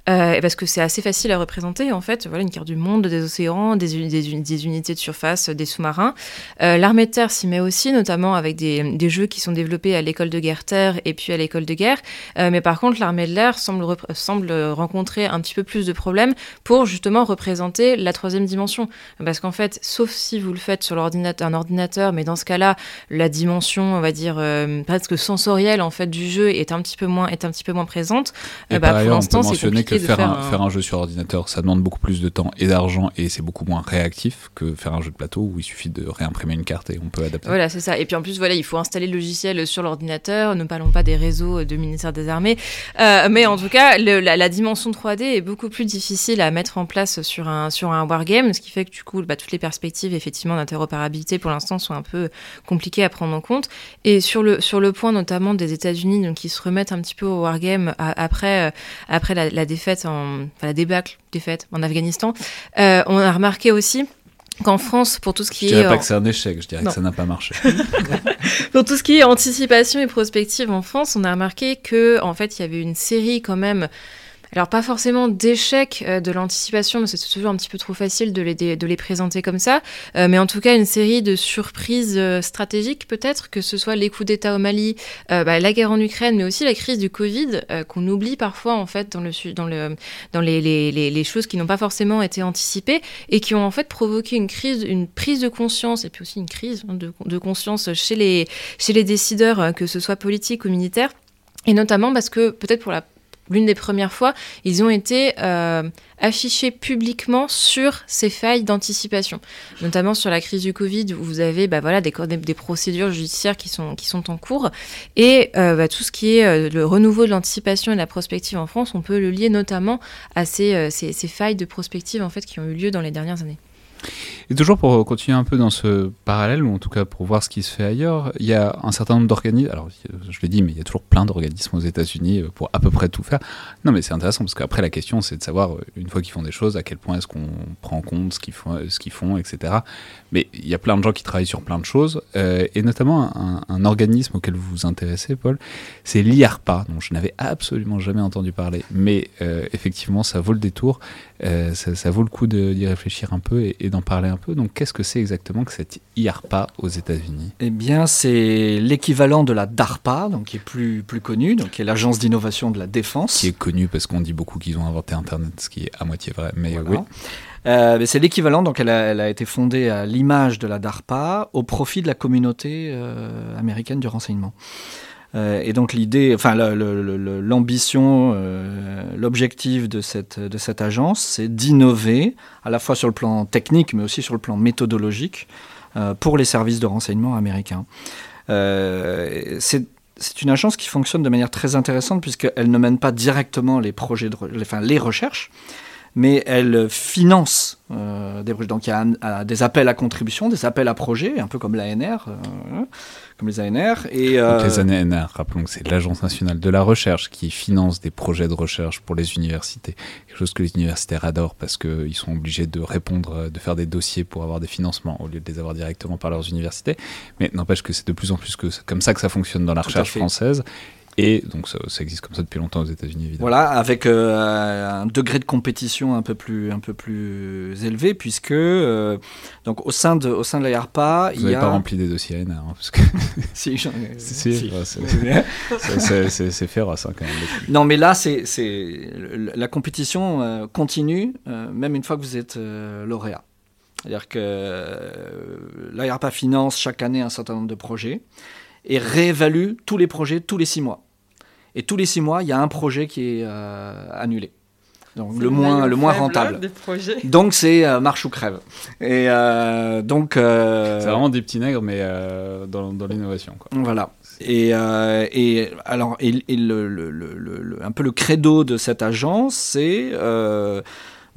euh, parce que c'est assez facile à représenter en fait. Voilà une carte du monde, des océans, des, des, unités de surface, des sous-marins. Euh, l'armée de terre s'y met aussi, notamment avec des, des, jeux qui sont développés à l'école de guerre terre et puis à l'école de guerre. Euh, mais par contre, l'armée de l'air semble, semble rencontrer un petit peu plus de problèmes pour justement représenter la troisième dimension, parce qu'en fait, sauf si vous le faites sur l'ordinateur, un ordinateur, mais dans ce cas-là, la dimension, on va dire, presque sensorielle en fait du jeu est un petit peu moins, est un petit peu moins présente. Et bah, pour l'instant, c'est compliqué que faire, un, faire un jeu sur ordinateur, ça demande beaucoup plus de temps et d'argent et c'est beaucoup moins réactif que faire un jeu de plateau où il suffit de réimprimer une carte et on peut adapter. Voilà, c'est ça. Et puis en plus, voilà, il faut installer le logiciel sur l'ordinateur. Ne parlons pas des réseaux de ministère des Armées. Euh, mais en tout cas, la, dimension 3D est beaucoup plus difficile à mettre en place sur un, sur un wargame, ce qui fait que du coup, bah, toutes les perspectives effectivement d'interopérabilité pour l'instant sont un peu compliquées à prendre en compte. Et sur le, sur le point notamment des États-Unis, donc qui se remettent un petit peu au wargame après, euh, après la, défaite, en, enfin, la débâcle défaite en Afghanistan, euh, on a remarqué aussi qu'en France, pour tout ce qui je est. dirais pas que c'est un échec, je dirais que ça n'a pas marché. pour tout ce qui est anticipation et prospective en France, on a remarqué que en fait, il y avait une série quand même alors pas forcément d'échec euh, de l'anticipation, mais c'est toujours un petit peu trop facile de les, présenter comme ça, euh, mais en tout cas une série de surprises euh, stratégiques peut-être, que ce soit les coups d'État au Mali, bah, la guerre en Ukraine, mais aussi la crise du Covid, qu'on oublie parfois en fait dans, le, dans, le, dans les, choses qui n'ont pas forcément été anticipées et qui ont en fait provoqué une crise, une prise de conscience et puis aussi une crise hein, de, conscience chez les, chez les décideurs, que ce soit politiques ou militaires. Et notamment parce que peut-être pour la l'une des premières fois, ils ont été euh, affichés publiquement sur ces failles d'anticipation, notamment sur la crise du Covid où vous avez bah, voilà, des, procédures judiciaires qui sont, qui sont en cours et euh, bah, tout ce qui est euh, le renouveau de l'anticipation et de la prospective en France, on peut le lier notamment à ces, ces, ces failles de prospective en fait qui ont eu lieu dans les dernières années. Et toujours pour continuer un peu dans ce parallèle, ou en tout cas pour voir ce qui se fait ailleurs, il y a un certain nombre d'organismes, alors je l'ai dit, mais il y a toujours plein d'organismes aux États-Unis euh, pour à peu près tout faire. Non, mais c'est intéressant parce qu'après la question, c'est de savoir, euh, une fois qu'ils font des choses, à quel point est-ce qu'on prend en compte ce qu'ils font, ce qu'ils font, etc. Mais il y a plein de gens qui travaillent sur plein de choses, euh, et notamment un, organisme auquel vous vous intéressez, Paul, c'est l'IARPA, dont je n'avais absolument jamais entendu parler, mais effectivement, ça vaut le détour, ça, vaut le coup d'y réfléchir un peu et, et d'en parler un peu. Donc, qu'est-ce que c'est exactement que cette IARPA aux États-Unis? Eh bien, c'est l'équivalent de la DARPA, donc qui est plus, plus connue, donc qui est l'agence d'innovation de la défense. Qui est connue parce qu'on dit beaucoup qu'ils ont inventé Internet, ce qui est à moitié vrai, mais oui. Euh, c'est l'équivalent, donc elle a, elle a, été fondée à l'image de la DARPA au profit de la communauté euh, américaine du renseignement. Euh, et donc l'idée, enfin l'ambition, euh, l'objectif de cette, de cette agence, c'est d'innover à la fois sur le plan technique, mais aussi sur le plan méthodologique euh, pour les services de renseignement américains. c'est c'est une agence qui fonctionne de manière très intéressante puisqu'elle ne mène pas directement les projets, de, enfin les recherches, mais elle finance des projets. Donc il y a des appels à contribution, des appels à projets, un peu comme l'ANR comme les ANR. Et, euh, les ANR, rappelons que c'est l'Agence nationale de la recherche qui finance des projets de recherche pour les universités. Quelque chose que les universitaires adorent parce qu'ils sont obligés de répondre, de faire des dossiers pour avoir des financements au lieu de les avoir directement par leurs universités. Mais n'empêche que c'est de plus en plus que comme ça que ça fonctionne dans la recherche française. Et donc ça, existe comme ça depuis longtemps aux États-Unis, évidemment. Voilà, avec euh, un degré de compétition un peu plus, un peu plus élevé, puisque euh, donc au sein de, au sein de la Vous n'avez pas rempli des dossiers ANR, hein, parce que si, si, si. c'est féroce hein, quand même. Non, mais là, c'est la compétition euh, continue, même une fois que vous êtes lauréat. C'est-à-dire que la YARPA finance chaque année un certain nombre de projets et réévalue tous les projets tous les six mois. Et tous les six mois, il y a un projet qui est euh, annulé. Donc le moins, le moins rentable. Donc c'est euh, marche ou crève. Et euh, donc c'est vraiment des petits nègres, mais dans, dans l'innovation. Voilà. Et, et alors et, le, le, le, un peu le credo de cette agence, c'est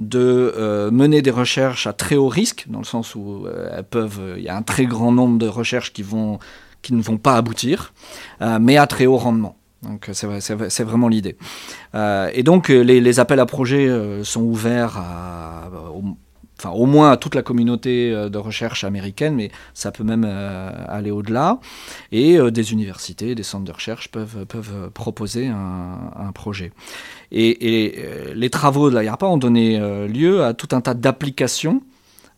de mener des recherches à très haut risque, dans le sens où elles peuvent, il y a un très grand nombre de recherches qui vont qui ne vont pas aboutir, euh, mais à très haut rendement. Donc c'est vraiment l'idée. Euh, et donc les, appels à projets euh, sont ouverts au, moins à toute la communauté de recherche américaine, mais ça peut même aller au-delà. Et des universités, des centres de recherche peuvent, proposer un, projet. Et, les travaux de la ont donné lieu à tout un tas d'applications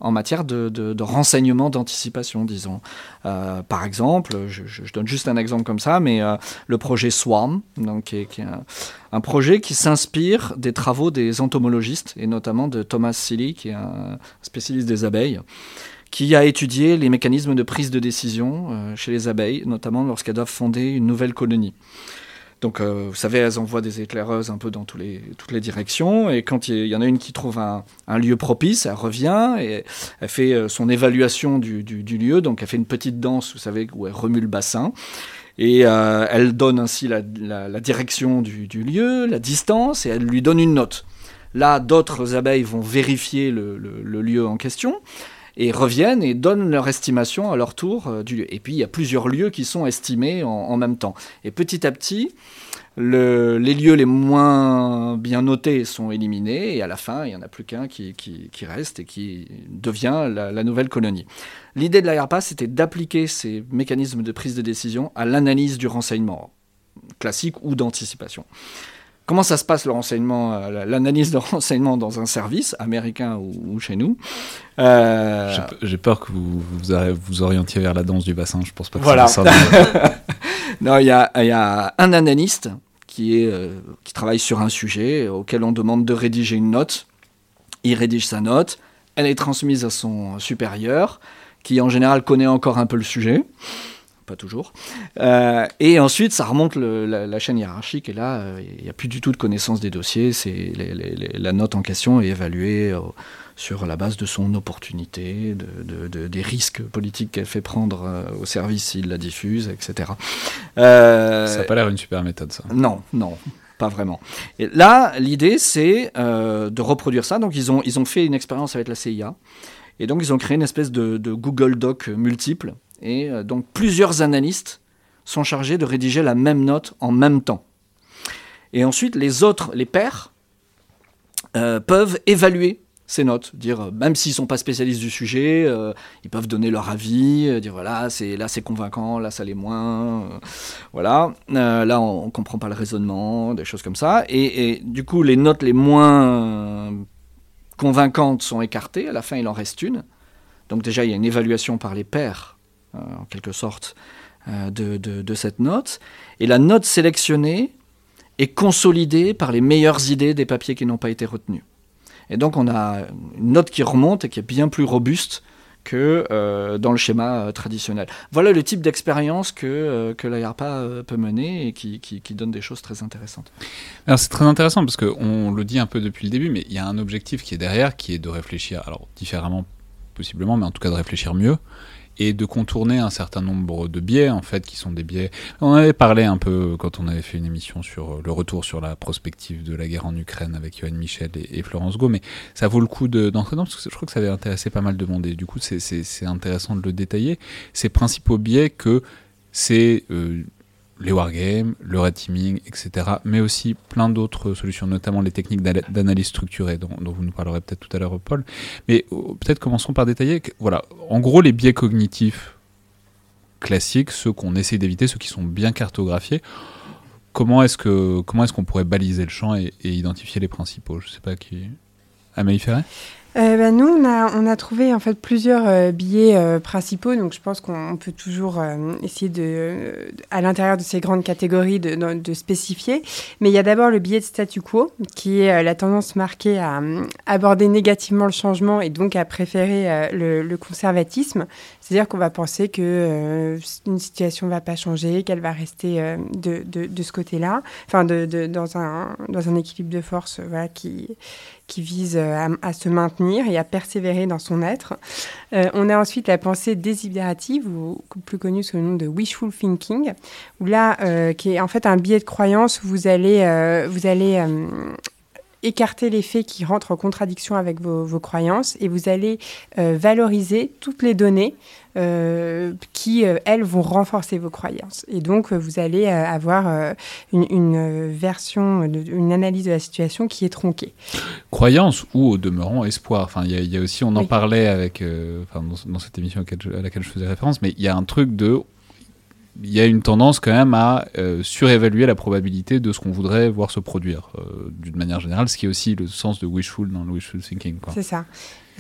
en matière de, renseignement, d'anticipation, disons. Euh, par exemple, je, donne juste un exemple comme ça, mais euh, le projet SWARM, donc, qui est, un, projet qui s'inspire des travaux des entomologistes, et notamment de Thomas Seeley, qui est un spécialiste des abeilles, qui a étudié les mécanismes de prise de décision chez les abeilles, notamment lorsqu'elles doivent fonder une nouvelle colonie. Donc, euh, vous savez, elles envoient des éclaireuses un peu dans toutes les directions. Et quand il y, en a une qui trouve un, lieu propice, elle revient et elle fait euh, son évaluation du, lieu. Donc, elle fait une petite danse, vous savez, où elle remue le bassin. Et euh, elle donne ainsi la, direction du, lieu, la distance, et elle lui donne une note. Là, d'autres abeilles vont vérifier le lieu en question et reviennent et donnent leur estimation à leur tour euh, du lieu. Et puis il y a plusieurs lieux qui sont estimés en, même temps. Et petit à petit, les lieux les moins bien notés sont éliminés et à la fin, il n'y en a plus qu'un qui, reste et qui devient la, nouvelle colonie. L'idée de l'ARPA, c'était d'appliquer ces mécanismes de prise de décision à l'analyse du renseignement classique ou d'anticipation. Comment ça se passe le renseignement, euh, l'analyse de renseignement dans un service américain ou, chez nous euh, J'ai peur que vous, vous orientiez vers la danse du bassin. Je pense pas que voilà. ça Non, il y a, un analyste qui, est, euh, qui travaille sur un sujet auquel on demande de rédiger une note. Il rédige sa note, elle est transmise à son supérieur, qui en général connaît encore un peu le sujet pas toujours. Euh, et ensuite, ça remonte la, chaîne hiérarchique, et là, euh, il n'y a plus du tout de connaissance des dossiers. C'est la note en question est évaluée euh, sur la base de son opportunité, de, des risques politiques qu'elle fait prendre au service s'il la diffuse, etc. ça n'a pas l'air une super méthode, ça. Non, non pas vraiment. Et là, l'idée, c'est de reproduire ça. Donc, ils ont, ils ont fait une expérience avec la CIA. Et donc, ils ont créé une espèce de Google Doc multiple et euh, donc plusieurs analystes sont chargés de rédiger la même note en même temps. Et ensuite, les autres, les pairs, euh, peuvent évaluer ces notes, dire euh, même s'ils sont pas spécialistes du sujet, ils peuvent donner leur avis, dire voilà là c'est convaincant, là ça l'est moins, voilà. Là on, ne comprend pas le raisonnement, des choses comme ça, et, et, du coup les notes les moins convaincantes sont écartées, à la fin il en reste une, donc déjà il y a une évaluation par les pairs en quelque sorte, euh, de, cette note. Et la note sélectionnée est consolidée par les meilleures idées des papiers qui n'ont pas été retenus. Et donc on a une note qui remonte et qui est bien plus robuste que euh, dans le schéma traditionnel. Voilà le type d'expérience que, que l'ARPA peut mener et qui, qui, donne des choses très intéressantes. Alors c'est très intéressant parce qu'on le dit un peu depuis le début, mais il y a un objectif qui est derrière, qui est de réfléchir, alors différemment possiblement, mais en tout cas de réfléchir mieux et de contourner un certain nombre de biais, en fait, qui sont des biais. On avait parlé un peu quand on avait fait une émission sur euh, le retour sur la prospective de la guerre en Ukraine avec Johan Michel et, Florence Go, mais ça vaut le coup d'entrer dedans parce que je crois que ça avait intéressé pas mal de monde et du coup, c'est intéressant de le détailler. Ces principaux biais que c'est. Euh, les wargames, le red teaming, etc. Mais aussi plein d'autres solutions, notamment les techniques d'analyse structurée dont, vous nous parlerez peut-être tout à l'heure, Paul. Mais euh, peut-être commençons par détailler. voilà, en gros, les biais cognitifs classiques, ceux qu'on essaie d'éviter, ceux qui sont bien cartographiés. Comment est-ce que comment est-ce qu'on pourrait baliser le champ et, identifier les principaux? Je sais pas qui. Amélie Ferret? Euh, bah, nous, on a, trouvé en fait plusieurs euh, billets euh, principaux, donc je pense qu'on peut toujours essayer de, à l'intérieur de ces grandes catégories de, spécifier. Mais il y a d'abord le billet de statu quo, qui est la tendance marquée à aborder négativement le changement et donc à préférer le, conservatisme. C'est-à-dire qu'on va penser que une situation ne va pas changer, qu'elle va rester de, ce côté-là, enfin dans, un, dans un équilibre de force voilà, qui qui vise euh, à, se maintenir et à persévérer dans son être. Euh, on a ensuite la pensée désibérative, ou plus connue sous le nom de wishful thinking, où là, euh, qui est en fait un biais de croyance où vous allez, vous allez écarter les faits qui rentrent en contradiction avec vos, croyances et vous allez valoriser toutes les données euh, qui, euh, elles, vont renforcer vos croyances. Et donc, euh, vous allez avoir une, version, une analyse de la situation qui est tronquée. Croyance ou, au demeurant, espoir. Enfin, il y, a aussi, on en parlait avec, dans, cette émission à laquelle, je, faisais référence, mais il y a un truc de il y a une tendance quand même à surévaluer la probabilité de ce qu'on voudrait voir se produire, d'une manière générale, ce qui est aussi le sens de wishful dans le wishful thinking. C'est ça.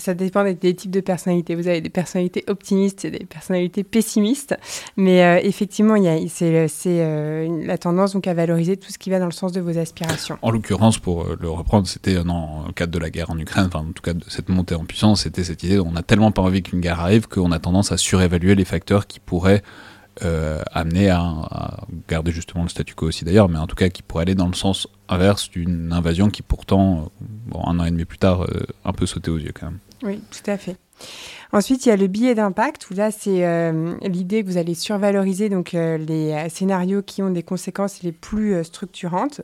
Ça dépend des, types de personnalités. Vous avez des personnalités optimistes et des personnalités pessimistes. Mais euh, effectivement, c'est euh, la tendance donc, à valoriser tout ce qui va dans le sens de vos aspirations. En l'occurrence, pour euh, le reprendre, c'était dans le cadre de la guerre en Ukraine, enfin, en tout cas de cette montée en puissance, c'était cette idée on n'a tellement pas envie qu'une guerre arrive qu'on a tendance à surévaluer les facteurs qui pourraient euh, amener à, garder justement le statu quo aussi d'ailleurs, mais en tout cas qui pourrait aller dans le sens inverse d'une invasion qui pourtant, bon, un an et demi plus tard, euh, un peu sauté aux yeux quand même. Oui, tout à fait. Ensuite, il y a le billet d'impact, où là, c'est euh, l'idée que vous allez survaloriser donc, les scénarios qui ont des conséquences les plus structurantes.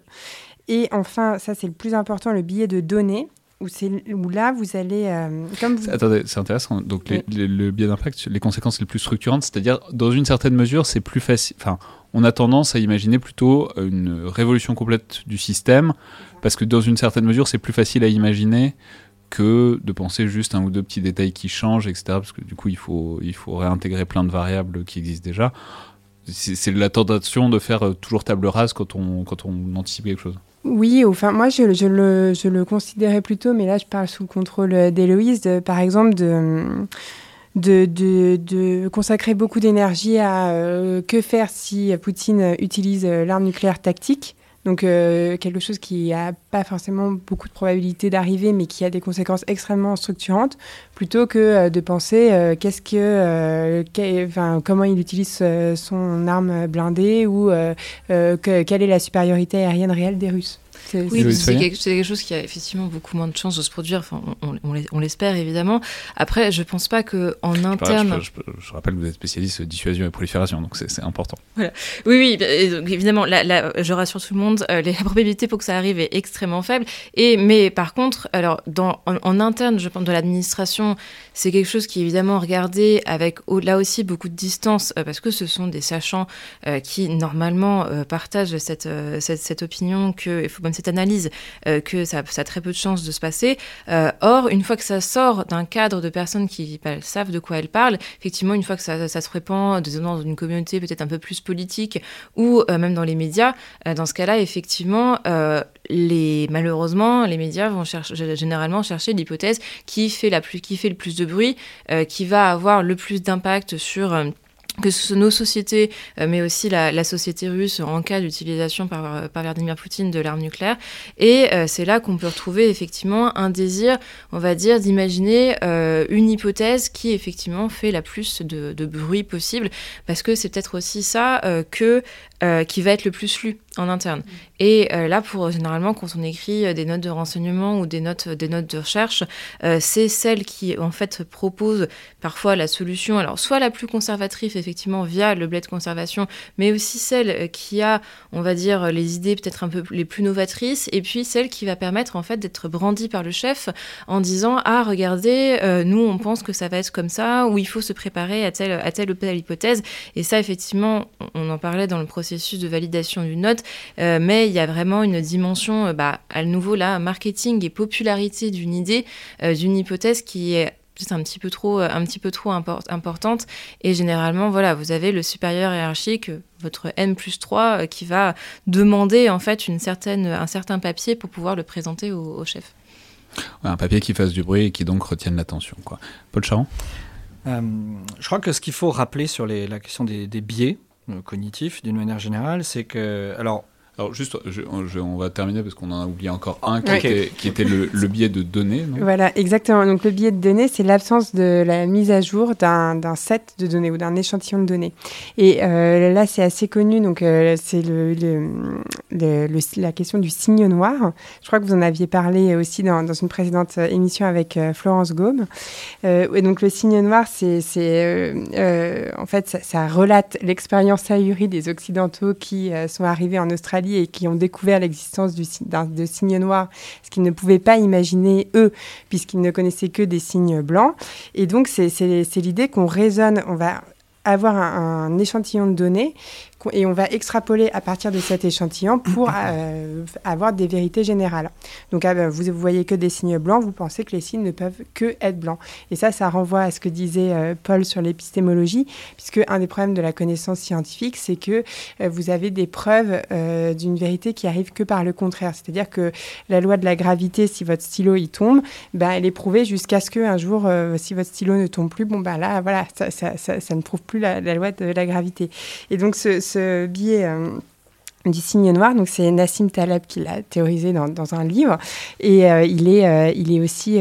Et enfin, ça c'est le plus important, le billet de données, où, où là, vous allez... Euh, comme Attendez, c'est intéressant. Donc, le biais d'impact, les conséquences les plus structurantes, c'est-à-dire, dans une certaine mesure, c'est plus facile... Enfin, on a tendance à imaginer plutôt une révolution complète du système, parce que dans une certaine mesure, c'est plus facile à imaginer que de penser juste un ou deux petits détails qui changent, etc. Parce que du coup, il faut, il faut réintégrer plein de variables qui existent déjà. C'est la tentation de faire toujours table rase quand on, quand on anticipe quelque chose. Oui, enfin, moi, je, je, le, je, le, considérais plutôt, mais là, je parle sous le contrôle d'Héloïse, par exemple, de, de, de, consacrer beaucoup d'énergie à euh, que faire si Poutine utilise l'arme nucléaire tactique. Donc euh, quelque chose qui n'a pas forcément beaucoup de probabilité d'arriver, mais qui a des conséquences extrêmement structurantes, plutôt que euh, de penser qu'est-ce que, comment il utilise son arme blindée ou quelle est la supériorité aérienne réelle des Russes. Oui, c'est quelque, chose qui a effectivement beaucoup moins de chances de se produire. Enfin, on, l'espère évidemment. Après, je pense pas que en interne. Je, rappelle que vous êtes spécialiste dissuasion et prolifération, donc c'est important. Oui, oui, évidemment. je rassure tout le monde. Euh, la probabilité pour que ça arrive est extrêmement faible. Et mais par contre, alors dans en, interne, je pense de l'administration, c'est quelque chose qui est évidemment regardé avec là aussi beaucoup de distance euh, parce que ce sont des sachants euh, qui normalement partagent cette, cette, cette opinion que il faut cette analyse euh, que ça, a très peu de chances de se passer. Euh, or, une fois que ça sort d'un cadre de personnes qui bah, savent de quoi elles parlent, effectivement, une fois que ça, se répand dans une communauté peut-être un peu plus politique ou euh, même dans les médias, dans ce cas-là, effectivement, les, malheureusement, les médias vont chercher, généralement chercher l'hypothèse qui fait, la plus, qui fait le plus de bruit, qui va avoir le plus d'impact sur que ce nos sociétés, euh, mais aussi la, société russe en cas d'utilisation par, euh, par, Vladimir Poutine de l'arme nucléaire. Et euh, c'est là qu'on peut retrouver effectivement un désir, on va dire, d'imaginer une hypothèse qui effectivement fait la plus de bruit possible, parce que c'est peut-être aussi ça que qui va être le plus lu en interne. Mm. Et euh, là, pour généralement, quand on écrit euh, des notes de renseignement ou des notes, des notes de recherche, euh, c'est celle qui en fait propose parfois la solution, alors soit la plus conservatrice effectivement via le blé de conservation, mais aussi celle qui a, on va dire, les idées peut-être un peu les plus novatrices, et puis celle qui va permettre en fait d'être brandie par le chef en disant ah regardez, nous on pense que ça va être comme ça, ou il faut se préparer à telle à telle ou telle hypothèse. Et ça effectivement, on en parlait dans le processus de validation d'une note, mais il y a vraiment une dimension, euh, bah, à nouveau là, marketing et popularité d'une idée, euh, d'une hypothèse qui est un petit peu trop, euh, un petit peu trop importante. Et généralement, voilà, vous avez le supérieur hiérarchique, votre N plus 3, qui va demander en fait une certaine, un certain papier pour pouvoir le présenter au, chef. un papier qui fasse du bruit et qui donc retienne l'attention. Quoi. Paul Charon Je crois que ce qu'il faut rappeler sur les, la question des, des biais cognitifs, d'une manière générale, c'est que, alors, alors juste, on va terminer parce qu'on en a oublié encore un qui, était, qui était, le, biais de données. voilà, exactement. Donc le biais de données, c'est l'absence de la mise à jour d'un set de données ou d'un échantillon de données. Et euh, là, c'est assez connu. Donc euh, c'est le, le, la question du signe noir. Je crois que vous en aviez parlé aussi dans, dans une précédente émission avec euh, Florence Gaume. et donc le signe noir, c'est en fait ça, ça relate l'expérience ahurie des Occidentaux qui sont arrivés en Australie et qui ont découvert l'existence de signes noirs, ce qu'ils ne pouvaient pas imaginer eux, puisqu'ils ne connaissaient que des signes blancs. Et donc, c'est l'idée qu'on raisonne, on va avoir un, échantillon de données et on va extrapoler à partir de cet échantillon pour euh, avoir des vérités générales. Donc ah ben, vous, voyez que des signes blancs, vous pensez que les signes ne peuvent que être blancs. Et ça, ça renvoie à ce que disait euh, Paul sur l'épistémologie, puisque un des problèmes de la connaissance scientifique, c'est que euh, vous avez des preuves d'une vérité qui arrive que par le contraire. C'est-à-dire que la loi de la gravité, si votre stylo il tombe, ben, elle est prouvée jusqu'à ce qu'un jour, si votre stylo ne tombe plus, bon ben là, voilà, ça, ça, ça, ne prouve plus la, loi de la gravité. Et donc ce, ce biais euh, du signe noir. Donc c'est Nassim Taleb qui l'a théorisé dans, dans, un livre et euh, il, est, euh, il est aussi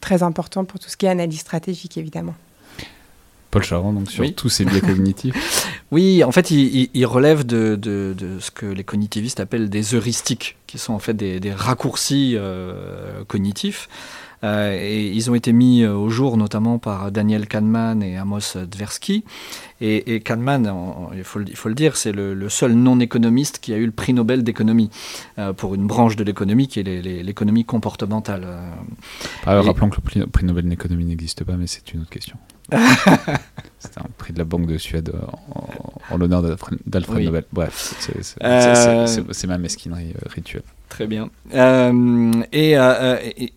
très important pour tout ce qui est analyse stratégique évidemment. Paul Charon, donc sur tous ces biais cognitifs. Oui, en fait, il, il relève de, de, de, ce que les cognitivistes appellent des heuristiques, qui sont en fait des, des raccourcis cognitifs. Euh, et ils ont été mis euh, au jour notamment par Daniel Kahneman et Amos Tversky. Et, Kahneman, il, faut, il, faut, le dire, c'est le, seul non-économiste qui a eu le prix Nobel d'économie euh, pour une branche de l'économie qui est l'économie comportementalmente. Rappelons que le prix, Nobel d'économie n'existe pas, mais c'est une autre question. c'est un prix de la Banque de Suède en, l'honneur d'Alfred Nobel. Bref, c'est ma mesquinerie rituelle. Très bien. et, et,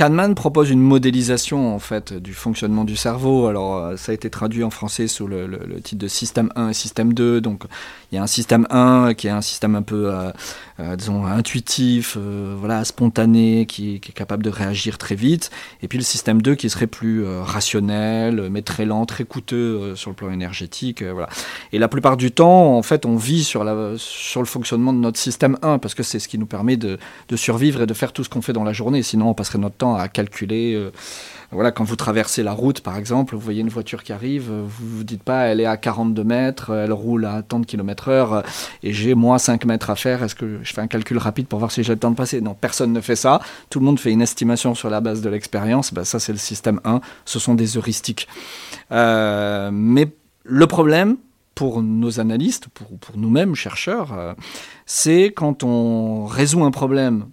Kahneman propose une modélisation en fait du fonctionnement du cerveau. Alors euh, ça a été traduit en français sous le, titre de système 1 et système 2. Donc il y a un système 1 qui est un système un peu, euh, euh, disons, intuitif, voilà, spontané, qui, est capable de réagir très vite. Et puis le système 2 qui serait plus rationnel, mais très lent, très coûteux sur le plan énergétique. voilà. Et la plupart du temps, en fait, on vit sur, le fonctionnement de notre système 1 parce que c'est ce qui nous permet de survivre et de faire tout ce qu'on fait dans la journée. Sinon, on passerait notre temps à calculer. Euh, voilà, quand vous traversez la route, par exemple, vous voyez une voiture qui arrive, vous vous dites pas, elle est à 42 mètres, elle roule à tant de kilomètres heure, et j'ai moins 5 mètres à faire, est-ce que je fais un calcul rapide pour voir si j'ai le temps de passer? Non, personne ne fait ça. Tout le monde fait une estimation sur la base de l'expérience. Ben, ça, c'est le système 1. Ce sont des heuristiques. Euh, mais le problème, pour nos analystes, pour, pour nous-mêmes, chercheurs, euh, c'est quand on résout un problème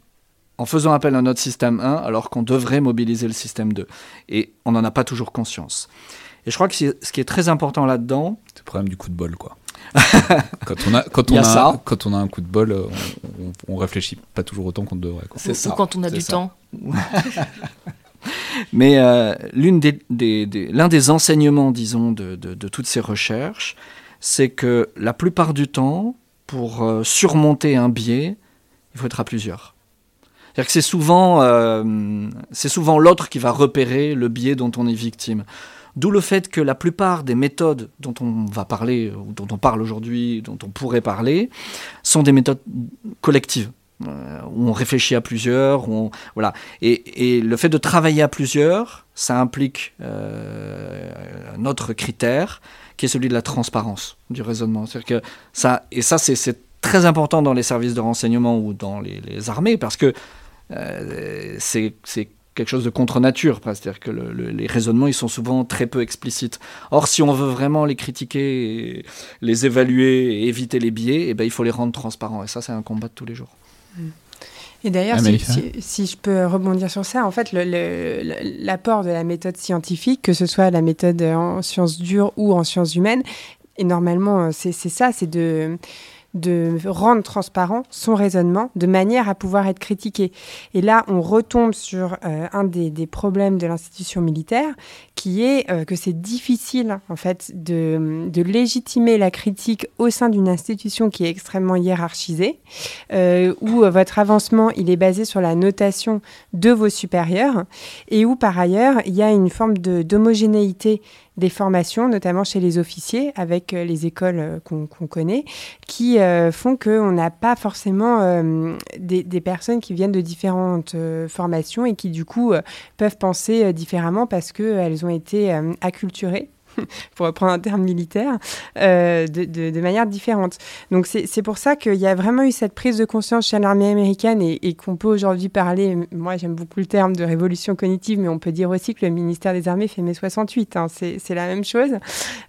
en faisant appel à notre système 1 alors qu'on devrait mobiliser le système 2. Et on n'en a pas toujours conscience. Et je crois que ce qui est très important là-dedans... C'est le problème du coup de bol, quoi. quand on a, quand on a, quand on a un coup de bol, on, on, réfléchit pas toujours autant qu'on devrait. C'est ça. Ou quand on a du temps. Mais euh, l'une des, l'un des enseignements, disons, de, de, toutes ces recherches, c'est que la plupart du temps, pour euh, surmonter un biais, il faut être à plusieurs. C'est-à-dire que c'est souvent, euh, c'est souvent l'autre qui va repérer le biais dont on est victime. D'où le fait que la plupart des méthodes dont on va parler, ou dont on parle aujourd'hui, dont on pourrait parler, sont des méthodes collectives. Euh, où on réfléchit à plusieurs, voilà. Et, le fait de travailler à plusieurs, ça implique euh, un autre critère qui est celui de la transparence du raisonnement. C'est-à-dire que ça, et ça c'est très important dans les services de renseignement ou dans les, armées parce que euh, c'est quelque chose de contre-nature, c'est-à-dire que les raisonnements, ils sont souvent très peu explicites. Or, si on veut vraiment les critiquer, les évaluer et éviter les biais, eh ben, il faut les rendre transparents. Et ça, c'est un combat de tous les jours. Mm. Et d'ailleurs, si, je peux rebondir sur ça, en fait, l'apport de la méthode scientifique, que ce soit la méthode en sciences dures ou en sciences humaines, et normalement, c'est ça, c'est de de rendre transparent son raisonnement de manière à pouvoir être critiqué. Et là, on retombe sur euh, un des, problèmes de l'institution militaire, qui est euh, que c'est difficile, en fait, de, légitimer la critique au sein d'une institution qui est extrêmement hiérarchisée, euh, où votre avancement, il est basé sur la notation de vos supérieurs, et où, par ailleurs, il y a une forme d'homogénéité des formations, notamment chez les officiers, avec euh, les écoles euh, qu'on connaît, qui euh, font qu'on n'a pas forcément des, des, personnes qui viennent de différentes formations et qui, du coup, peuvent penser différemment parce qu'elles ont été acculturées pour reprendre un terme militaire, euh, de, de, manière différente. Donc c'est pour ça qu'il y a vraiment eu cette prise de conscience chez l'armée américaine et, qu'on peut aujourd'hui parler, moi j'aime beaucoup le terme de révolution cognitive, mais on peut dire aussi que le ministère des Armées fait mai 68, hein, c'est la même chose.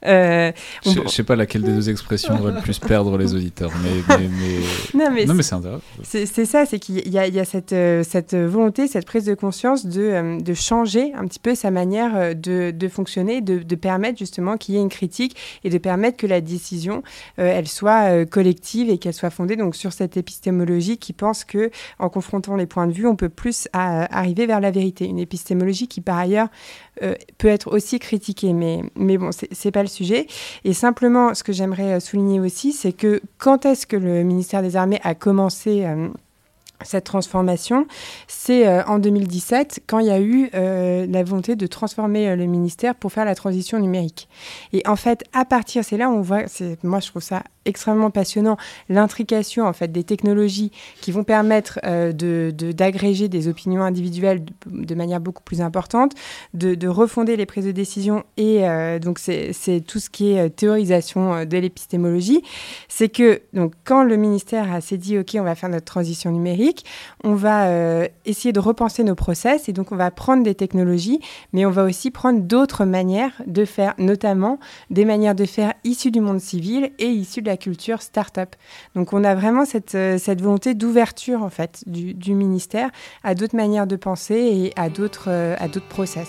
Euh, je ne sais pas laquelle des deux expressions va le plus perdre les auditeurs, mais, Non, mais, c'est intéressant. C'est ça, c'est qu'il y, y, a cette, euh, cette volonté, cette prise de conscience de, de changer un petit peu sa manière de, de fonctionner, de, de permettre justement qu'il y ait une critique et de permettre que la décision, elle soit collective et qu'elle soit fondée donc sur cette épistémologie qui pense que en confrontant les points de vue, on peut plus arriver vers la vérité. Une épistémologie qui par ailleurs peut être aussi critiquée, mais, mais bon, c'est pas le sujet. Et simplement, ce que j'aimerais souligner aussi, c'est que quand est-ce que le ministère des Armées a commencé cette transformation, c'est euh, en 2017 quand il y a eu euh, la volonté de transformer euh, le ministère pour faire la transition numérique. Et en fait, à partir, c'est là où on voit, moi je trouve ça extrêmement passionnant, l'intrication en fait des technologies qui vont permettre de, d'agréger des opinions individuelles de, manière beaucoup plus importante, de, de, refonder les prises de décision et donc c'est, c'est tout ce qui est théorisation de l'épistémologie. C'est que donc quand le ministère s'est dit ok on va faire notre transition numérique on va euh, essayer de repenser nos process et donc on va prendre des technologies, mais on va aussi prendre d'autres manières de faire, notamment des manières de faire issues du monde civil et issues de la culture start-up. Donc on a vraiment cette, euh, volonté d'ouverture en fait du, ministère à d'autres manières de penser et à d'autres euh, process.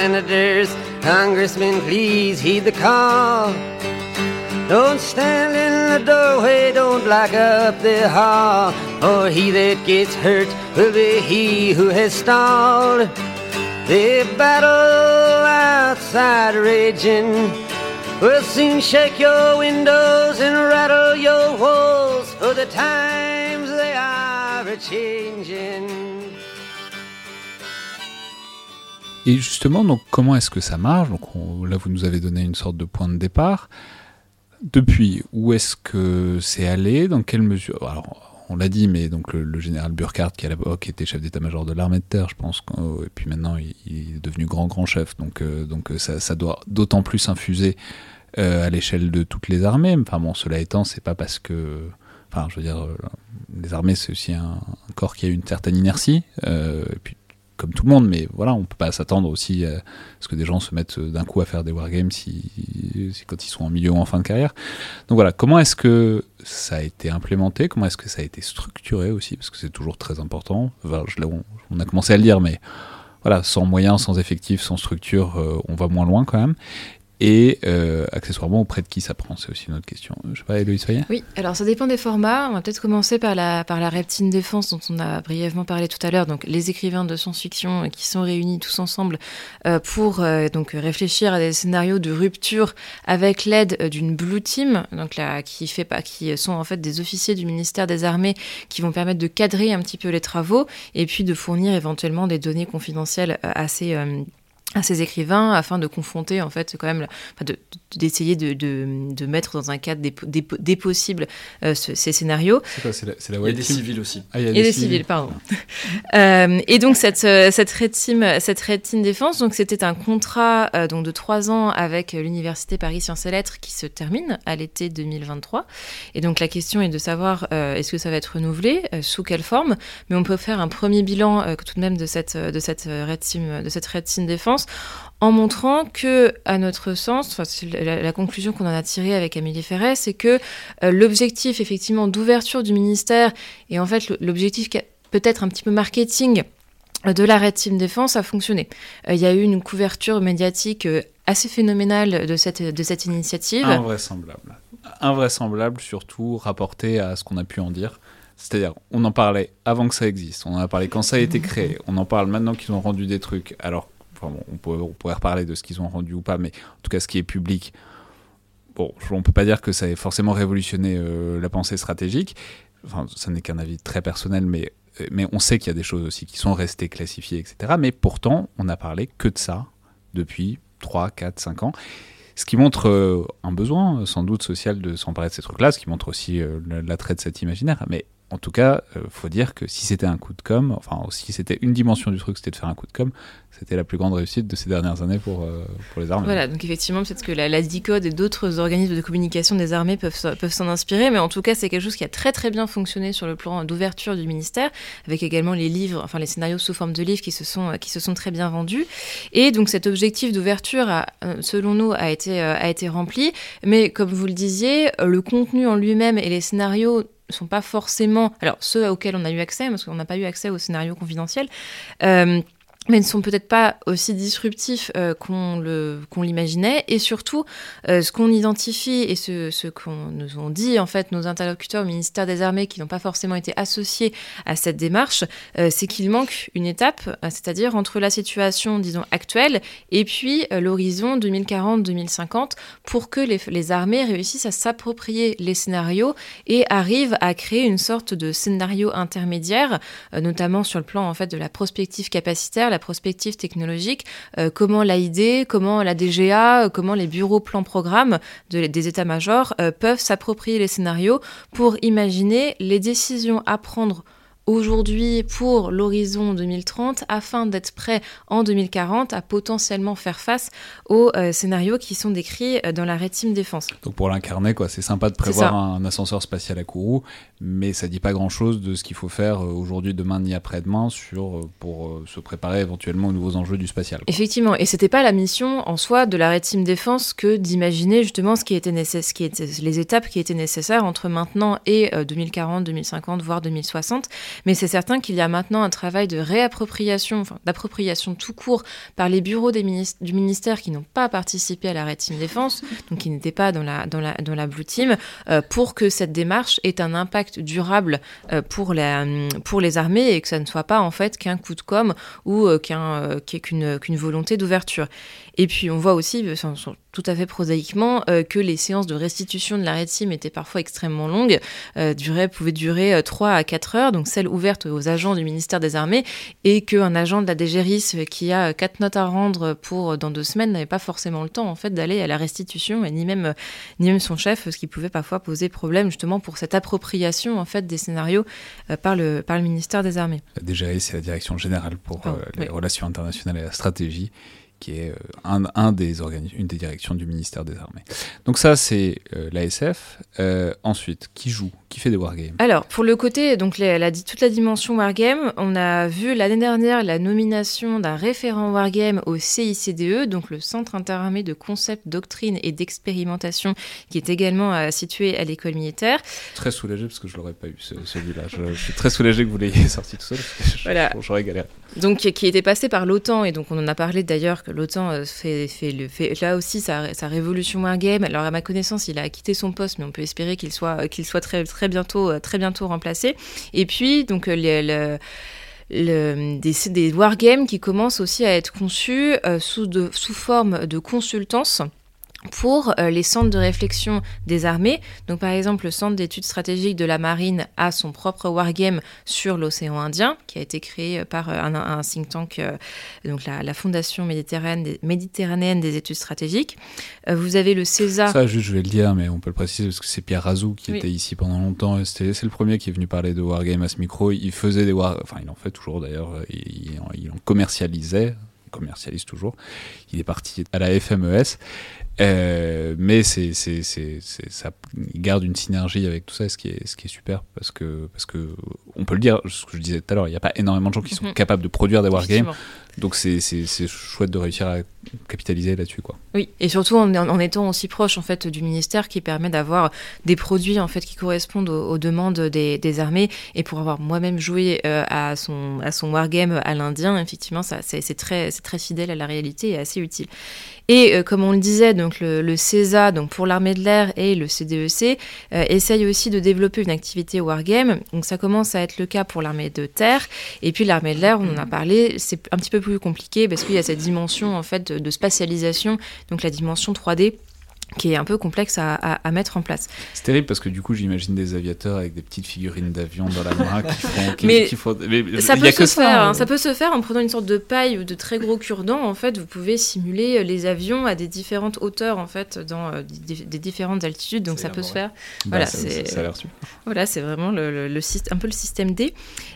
Senators, congressmen, please heed the call. Don't stand in the doorway, don't block up the hall, or he that gets hurt will be he who has stalled. The battle outside raging will soon shake your windows and rattle your walls, for the times they are a changing. Et justement, donc, comment est-ce que ça marche? Donc, Là, vous nous avez donné une sorte de point de départ. Depuis, où est-ce que c'est allé? Dans quelle mesure? Alors, on l'a dit, mais donc le, général Burkhardt, qui à l'époque était chef d'état-major de l'armée de terre, je pense, et puis maintenant il, est devenu grand grand chef, donc, euh, donc ça, ça doit d'autant plus infuser euh, à l'échelle de toutes les armées. Enfin bon, cela étant, c'est pas parce que, enfin, je veux dire, euh, les armées c'est aussi un, corps qui a une certaine inertie, et puis comme tout le monde, mais voilà, on peut pas s'attendre aussi à ce que des gens se mettent d'un coup à faire des wargames si, si, quand ils sont en milieu ou en fin de carrière. Donc voilà, comment est-ce que ça a été implémenté? Comment est-ce que ça a été structuré aussi? Parce que c'est toujours très important. je, on, on, a commencé à le dire, mais voilà, sans moyens, sans effectifs, sans structure, euh, on va moins loin quand même et euh, accessoirement auprès de qui ça prend C'est aussi une autre question. Je sais pas, Héloïse Fayet Oui, alors ça dépend des formats. On va peut-être commencer par la, par la Reptine Défense dont on a brièvement parlé tout à l'heure. Donc les écrivains de science-fiction euh, qui sont réunis tous ensemble euh, pour donc réfléchir à des scénarios de rupture avec l'aide d'une Blue Team, donc là, qui, fait pas, qui sont en fait des officiers du ministère des Armées qui vont permettre de cadrer un petit peu les travaux et puis de fournir éventuellement des données confidentielles assez à ces écrivains afin de confronter en fait quand même d'essayer de, de, de, mettre dans un cadre des, des, possibles euh, ces scénarios. C'est quoi, c'est la, la Il y a des civils aussi. Ah, il y a, des, civils, pardon. euh, et donc cette, euh, cette Red Team, cette Red Team Défense, donc c'était un contrat euh, donc de trois ans avec l'Université Paris Sciences et Lettres qui se termine à l'été 2023. Et donc la question est de savoir est-ce que ça va être renouvelé, sous quelle forme, mais on peut faire un premier bilan tout de même de cette, de cette Red Team, de cette Red Team Défense en montrant que, à notre sens, la, conclusion qu'on en a tirée avec Amélie Ferret, c'est que euh, l'objectif effectivement d'ouverture du ministère et en fait l'objectif peut-être un petit peu marketing de la Red Team Défense a fonctionné. Il y a eu une couverture médiatique assez phénoménale de cette, de cette initiative. Invraisemblable. Invraisemblable, surtout rapporté à ce qu'on a pu en dire. C'est-à-dire, on en parlait avant que ça existe, on en a parlé quand ça a été créé, on en parle maintenant qu'ils ont rendu des trucs. Alors, on, pourrait, reparler de ce qu'ils ont rendu ou pas, mais en tout cas, ce qui est public, bon, on peut pas dire que ça ait forcément révolutionné euh, la pensée stratégique. Enfin, ça n'est qu'un avis très personnel, mais, mais on sait qu'il y a des choses aussi qui sont restées classifiées, etc. Mais pourtant, on n'a parlé que de ça depuis 3, 4, 5 ans. Ce qui montre euh, un besoin, sans doute, social de s'emparer de ces trucs-là, ce qui montre aussi euh, l'attrait de cet imaginaire. Mais en tout cas, il faut dire que si c'était un coup de com, enfin, si c'était une dimension du truc, c'était de faire un coup de com, c'était la plus grande réussite de ces dernières années pour, euh, pour les armées. Voilà, donc effectivement, peut-être que la, la DICODE et d'autres organismes de communication des armées peuvent, peuvent s'en inspirer, mais en tout cas, c'est quelque chose qui a très très bien fonctionné sur le plan d'ouverture du ministère, avec également les livres, enfin les scénarios sous forme de livres qui se sont, qui se sont très bien vendus. Et donc cet objectif d'ouverture, euh, selon nous, a été, euh, a été rempli, mais comme vous le disiez, le contenu en lui-même et les scénarios sont pas forcément, alors ceux auxquels on a eu accès, parce qu'on n'a pas eu accès aux scénarios confidentiels, euh, mais ne sont peut-être pas aussi disruptifs euh, qu'on l'imaginait. Et surtout, euh, ce qu'on identifie et ce, ce qu'on nous ont dit, en fait, nos interlocuteurs au ministère des Armées qui n'ont pas forcément été associés à cette démarche, euh, c'est qu'il manque une étape, c'est-à-dire entre la situation, disons, actuelle et puis l'horizon 2040-2050 pour que les, armées réussissent à s'approprier les scénarios et arrivent à créer une sorte de scénario intermédiaire, notamment sur le plan, en fait, de la prospective capacitaire prospective technologique, euh, comment l'AID, comment la DGA, euh, comment les bureaux plans-programmes des états-majors euh, peuvent s'approprier les scénarios pour imaginer les décisions à prendre aujourd'hui pour l'horizon 2030 afin d'être prêt en 2040 à potentiellement faire face aux euh, scénarios qui sont décrits euh, dans la Team Défense. Donc pour l'incarner, quoi, c'est sympa de prévoir un, ascenseur spatial à Kourou, mais ça dit pas grand-chose de ce qu'il faut faire euh, aujourd'hui, demain ni après-demain sur pour se préparer éventuellement aux nouveaux enjeux du spatial. Effectivement, et c'était pas la mission en soi de la Team Défense que d'imaginer justement ce qui était nécessaire, qui était, les étapes qui étaient nécessaires entre maintenant et 2040, 2050, voire 2060. Mais c'est certain qu'il y a maintenant un travail de réappropriation, d'appropriation tout court par les bureaux du ministère qui n'ont pas participé à la Red Team Défense, donc qui n'étaient pas dans la, dans la, dans la Blue Team, euh, pour que cette démarche ait un impact durable euh, pour, la, pour les armées et que ça ne soit pas en fait qu'un coup de com' ou euh, qu'un, qu'une, qu'une volonté d'ouverture. Et puis on voit aussi, tout à fait prosaïquement, euh, que les séances de restitution de la Team étaient parfois extrêmement longues, euh, pouvaient durer 3 euh, à 4 heures, donc celles ouvertes aux agents du ministère des Armées, et qu'un agent de la DGRIS qui a quatre notes à rendre pour dans deux semaines n'avait pas forcément le temps en fait d'aller à la restitution, et ni même, ni même son chef, ce qui pouvait parfois poser problème justement pour cette appropriation en fait des scénarios par, le, par le ministère des Armées. La DGRIS, c'est la Direction Générale pour les relations internationales et la stratégie qui est euh, un, un des une des directions du ministère des Armées. Donc ça, c'est euh, l'ASF. Euh, ensuite, qui joue Qui fait des wargames? Alors, pour le côté, donc la, toute la dimension wargame, on a vu l'année dernière la nomination d'un référent wargame au CICDE, donc le Centre interarmé de concept, doctrine et d'expérimentation, qui est également situé à l'école militaire. Très soulagé parce que je l'aurais pas eu celui-là. Je, suis très soulagé que vous l'ayez sorti tout seul. voilà. J'aurais galéré. Donc qui était passé par l'OTAN et donc on en a parlé d'ailleurs l'OTAN euh, fait, fait, fait là aussi sa, sa révolution wargame. Alors à ma connaissance, il a quitté son poste, mais on peut espérer qu'il soit, qu'il soit très, très, bientôt, euh, très bientôt remplacé. Et puis, donc, euh, le, des, des wargames qui commencent aussi à être conçus sous, sous forme de consultance pour euh, les centres de réflexion des armées. Donc par exemple, le centre d'études stratégiques de la marine a son propre wargame sur l'océan Indien, qui a été créé euh, par euh, un, think tank, donc la, Fondation méditerranéenne des, méditerranéenne des études stratégiques. vous avez le César. Ça, juste, je vais le dire, mais on peut le préciser parce que c'est Pierre Razou qui était ici pendant longtemps. C'est le premier qui est venu parler de wargame à ce micro. Il faisait des war... enfin, il en fait toujours d'ailleurs. Il, il en commercialisait commercialise toujours. Il est parti à la FMES. Euh, mais c'est, c'est, c'est, ça garde une synergie avec tout ça, ce qui est, ce qui est super, parce que, parce que, on peut le dire, ce que je disais tout à l'heure, il n'y a pas énormément de gens qui sont mhm. capables de produire des wargames, donc c'est, chouette de réussir à capitaliser là-dessus, quoi. Oui, et surtout en, étant aussi proche en fait du ministère qui permet d'avoir des produits en fait qui correspondent aux, demandes des, armées et pour avoir moi-même joué euh, à son à son wargame à l'Indien, effectivement, c'est très très fidèle à la réalité et assez utile. Et euh, comme on le disait, donc le, CESA, donc pour l'armée de l'air et le CDEC, euh, essayent aussi de développer une activité wargame. Donc ça commence à être le cas pour l'armée de terre. Et puis l'armée de l'air, on en a parlé, c'est un petit peu plus compliqué parce qu'il y a cette dimension en fait de spatialisation, donc la dimension 3D qui est un peu complexe à, mettre en place. C'est terrible parce que du coup j'imagine des aviateurs avec des petites figurines d'avion dans la main qui font... mais, ça peut se faire, hein. ça peut se faire en prenant une sorte de paille ou de très gros cure-dents. En fait, vous pouvez simuler les avions à des différentes hauteurs en fait dans euh, des, différentes altitudes, donc ça peut se faire. Bah, voilà, c'est ça, a l'air super. Voilà, c'est vraiment le, le, un peu le système D.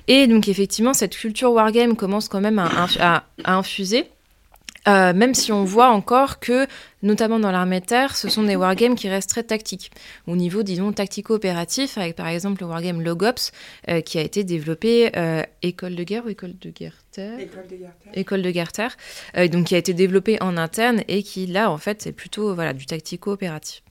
Et donc effectivement, cette culture wargame commence quand même à, à, à infuser. Euh, même si on voit encore que, notamment dans l'armée de terre, ce sont des wargames qui restent très tactiques, au niveau, disons, tactico-opératif, avec par exemple le wargame Logops, euh, qui a été développé euh, École de guerre ou École de guerre terre École de guerre terre. École de guerre terre, donc qui a été développé en interne et qui, là, en fait, c'est plutôt voilà, du tactico-opératif.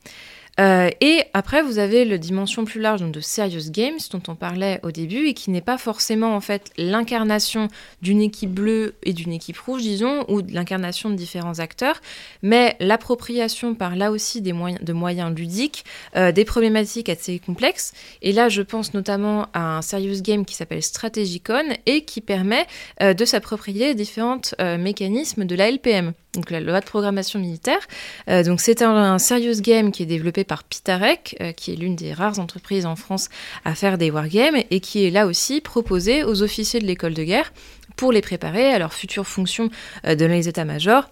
Euh, et après, vous avez le dimension plus large de Serious Games dont on parlait au début et qui n'est pas forcément en fait l'incarnation d'une équipe bleue et d'une équipe rouge, disons, ou l'incarnation de différents acteurs, mais l'appropriation par là aussi des moyens, de moyens ludiques, euh, des problématiques assez complexes. Et là, je pense notamment à un Serious Game qui s'appelle Stratégicon et qui permet euh, de s'approprier différents mécanismes de la LPM donc la loi de programmation militaire. Donc c'est un, serious game qui est développé par Pitarek, euh, qui est l'une des rares entreprises en France à faire des wargames et qui est là aussi proposé aux officiers de l'école de guerre pour les préparer à leurs futures fonctions euh, dans les états-majors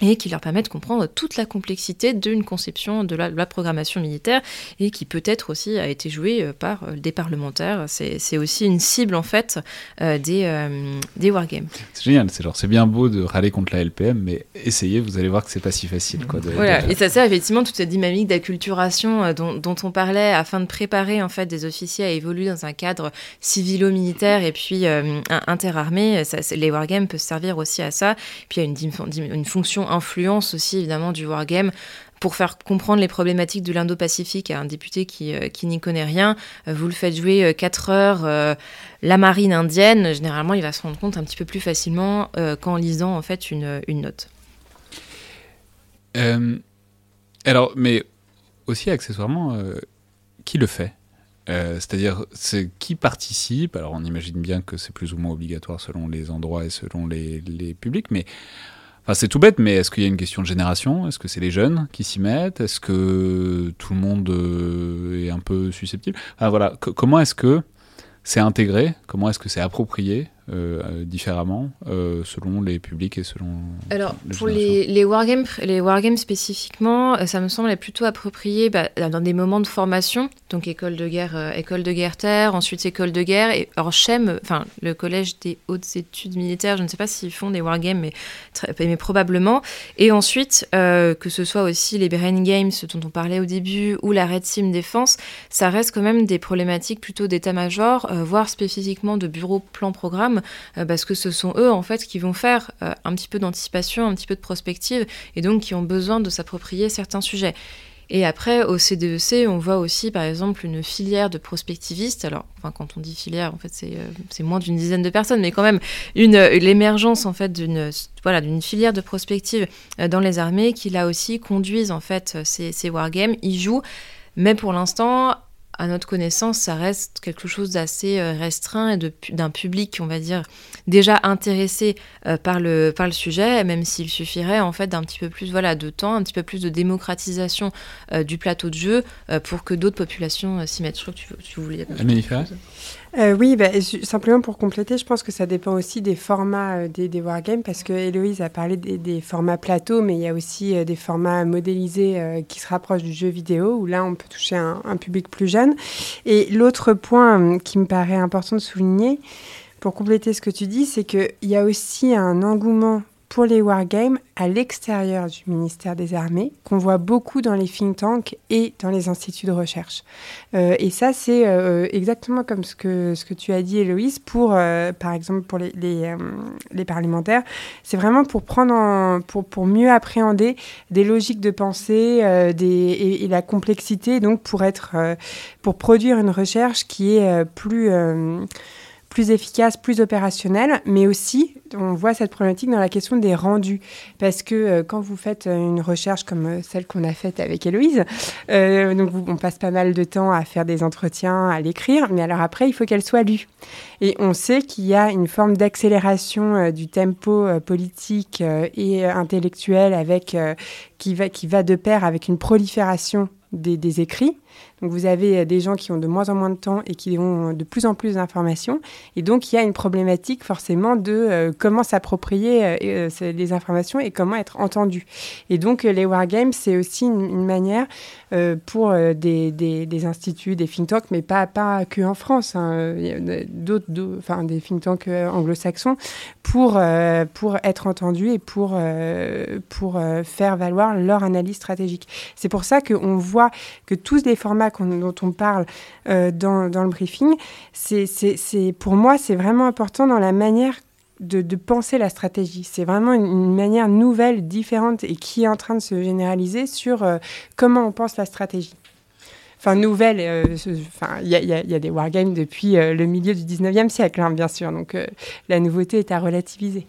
et qui leur permet de comprendre toute la complexité d'une conception de la, programmation militaire et qui peut-être aussi a été jouée euh, par euh, des parlementaires. C'est aussi une cible en fait euh, des, des wargames. C'est génial, c'est genre c'est bien beau de râler contre la LPM, mais essayez, vous allez voir que c'est pas si facile. Quoi, voilà, et ça sert effectivement toute cette dynamique d'acculturation dont, dont, on parlait afin de préparer en fait des officiers à évoluer dans un cadre civilo-militaire et puis interarmé. Ça, les wargames peuvent servir aussi à ça. Puis il y a une, une fonction influence aussi évidemment du wargame pour faire comprendre les problématiques de l'Indo-Pacifique à un député qui, euh, qui n'y connaît rien. Euh, vous le faites jouer 4 euh, heures la marine indienne, généralement il va se rendre compte un petit peu plus facilement qu'en lisant en fait une, une note. alors, mais aussi accessoirement, qui le fait? C'est-à-dire, c'est qui participe? Alors, on imagine bien que c'est plus ou moins obligatoire selon les endroits et selon les, les publics, mais c'est tout bête, mais est-ce qu'il y a une question de génération? Est-ce que c'est les jeunes qui s'y mettent? Est-ce que tout le monde euh, est un peu susceptible? Voilà, comment est-ce que c'est intégré? Comment est-ce que c'est approprié? Euh, différemment euh, selon les publics et selon. Alors, pour les, les, wargames, les wargames spécifiquement, euh, ça me semble plutôt approprié bah, dans des moments de formation, donc école de guerre, école de guerre terre, ensuite école de guerre, et alors CHEM, enfin le collège des hautes études militaires, je ne sais pas s'ils font des wargames, mais, mais probablement. Et ensuite, que ce soit aussi les Brain Games dont on parlait au début, ou la Red Team Défense, ça reste quand même des problématiques plutôt d'état-major, voire spécifiquement de bureau plan-programme euh, parce que ce sont eux en fait qui vont faire euh, un petit peu d'anticipation, un petit peu de prospective et donc qui ont besoin de s'approprier certains sujets. Et après, au CDEC, e on voit aussi, par exemple, une filière de prospectivistes. Alors, quand on dit filière, en fait, c'est euh, moins d'une dizaine de personnes, mais quand même, l'émergence, en fait, d'une filière de prospective dans les armées qui, là aussi, conduisent, en fait, ces, ces wargames. Ils jouent, mais pour l'instant, à notre connaissance, ça reste quelque chose d'assez euh, restreint et d'un public, on va dire, déjà intéressé euh, par, le, par le sujet, même s'il suffirait en fait d'un petit peu plus voilà, de temps, un petit peu plus de démocratisation euh, du plateau de jeu pour que d'autres populations s'y mettent. Je crois que tu, tu. Euh, oui, bah, simplement pour compléter, je pense que ça dépend aussi des formats euh, des, des, wargames, parce que Héloïse a parlé des, formats plateau, mais il y a aussi euh, des formats modélisés qui se rapprochent du jeu vidéo, où là, on peut toucher un, un public plus jeune. Et l'autre point qui me paraît important de souligner, pour compléter ce que tu dis, c'est qu'il y a aussi un engouement pour les wargames à l'extérieur du ministère des Armées, qu'on voit beaucoup dans les think tanks et dans les instituts de recherche. Euh, et ça, c'est euh, exactement comme ce que, ce que tu as dit, Héloïse, pour, euh, par exemple, pour les, les, parlementaires. C'est vraiment pour, prendre en, pour, pour mieux appréhender des logiques de pensée et, et, la complexité, donc pour, être, pour produire une recherche qui est plus plus efficace, plus opérationnel, mais aussi on voit cette problématique dans la question des rendus. Parce que euh, quand vous faites euh, une recherche comme euh, celle qu'on a faite avec Héloïse, donc on passe pas mal de temps à faire des entretiens, à l'écrire, mais alors après, il faut qu'elle soit lue. Et on sait qu'il y a une forme d'accélération du tempo politique et intellectuel avec, qui, va, qui va de pair avec une prolifération des, écrits. Donc vous avez euh, des gens qui ont de moins en moins de temps et qui ont de plus en plus d'informations. Et donc il y a une problématique forcément de euh, comment s'approprier euh, les informations et comment être entendu. Et donc les wargames, c'est aussi une, manière pour des, des, instituts, des think tanks, mais pas, pas que en France, hein. d'autres, enfin des think tanks anglo-saxons, pour, pour être entendus et pour, pour faire valoir leur analyse stratégique. C'est pour ça qu'on voit que tous les formats dont on parle euh, dans, le briefing, c'est, pour moi, c'est vraiment important dans la manière de, penser la stratégie. C'est vraiment une, manière nouvelle, différente et qui est en train de se généraliser sur euh, comment on pense la stratégie. Enfin, nouvelle, euh, il y, a des wargames depuis le milieu du 19e siècle, hein, bien sûr, donc la nouveauté est à relativiser.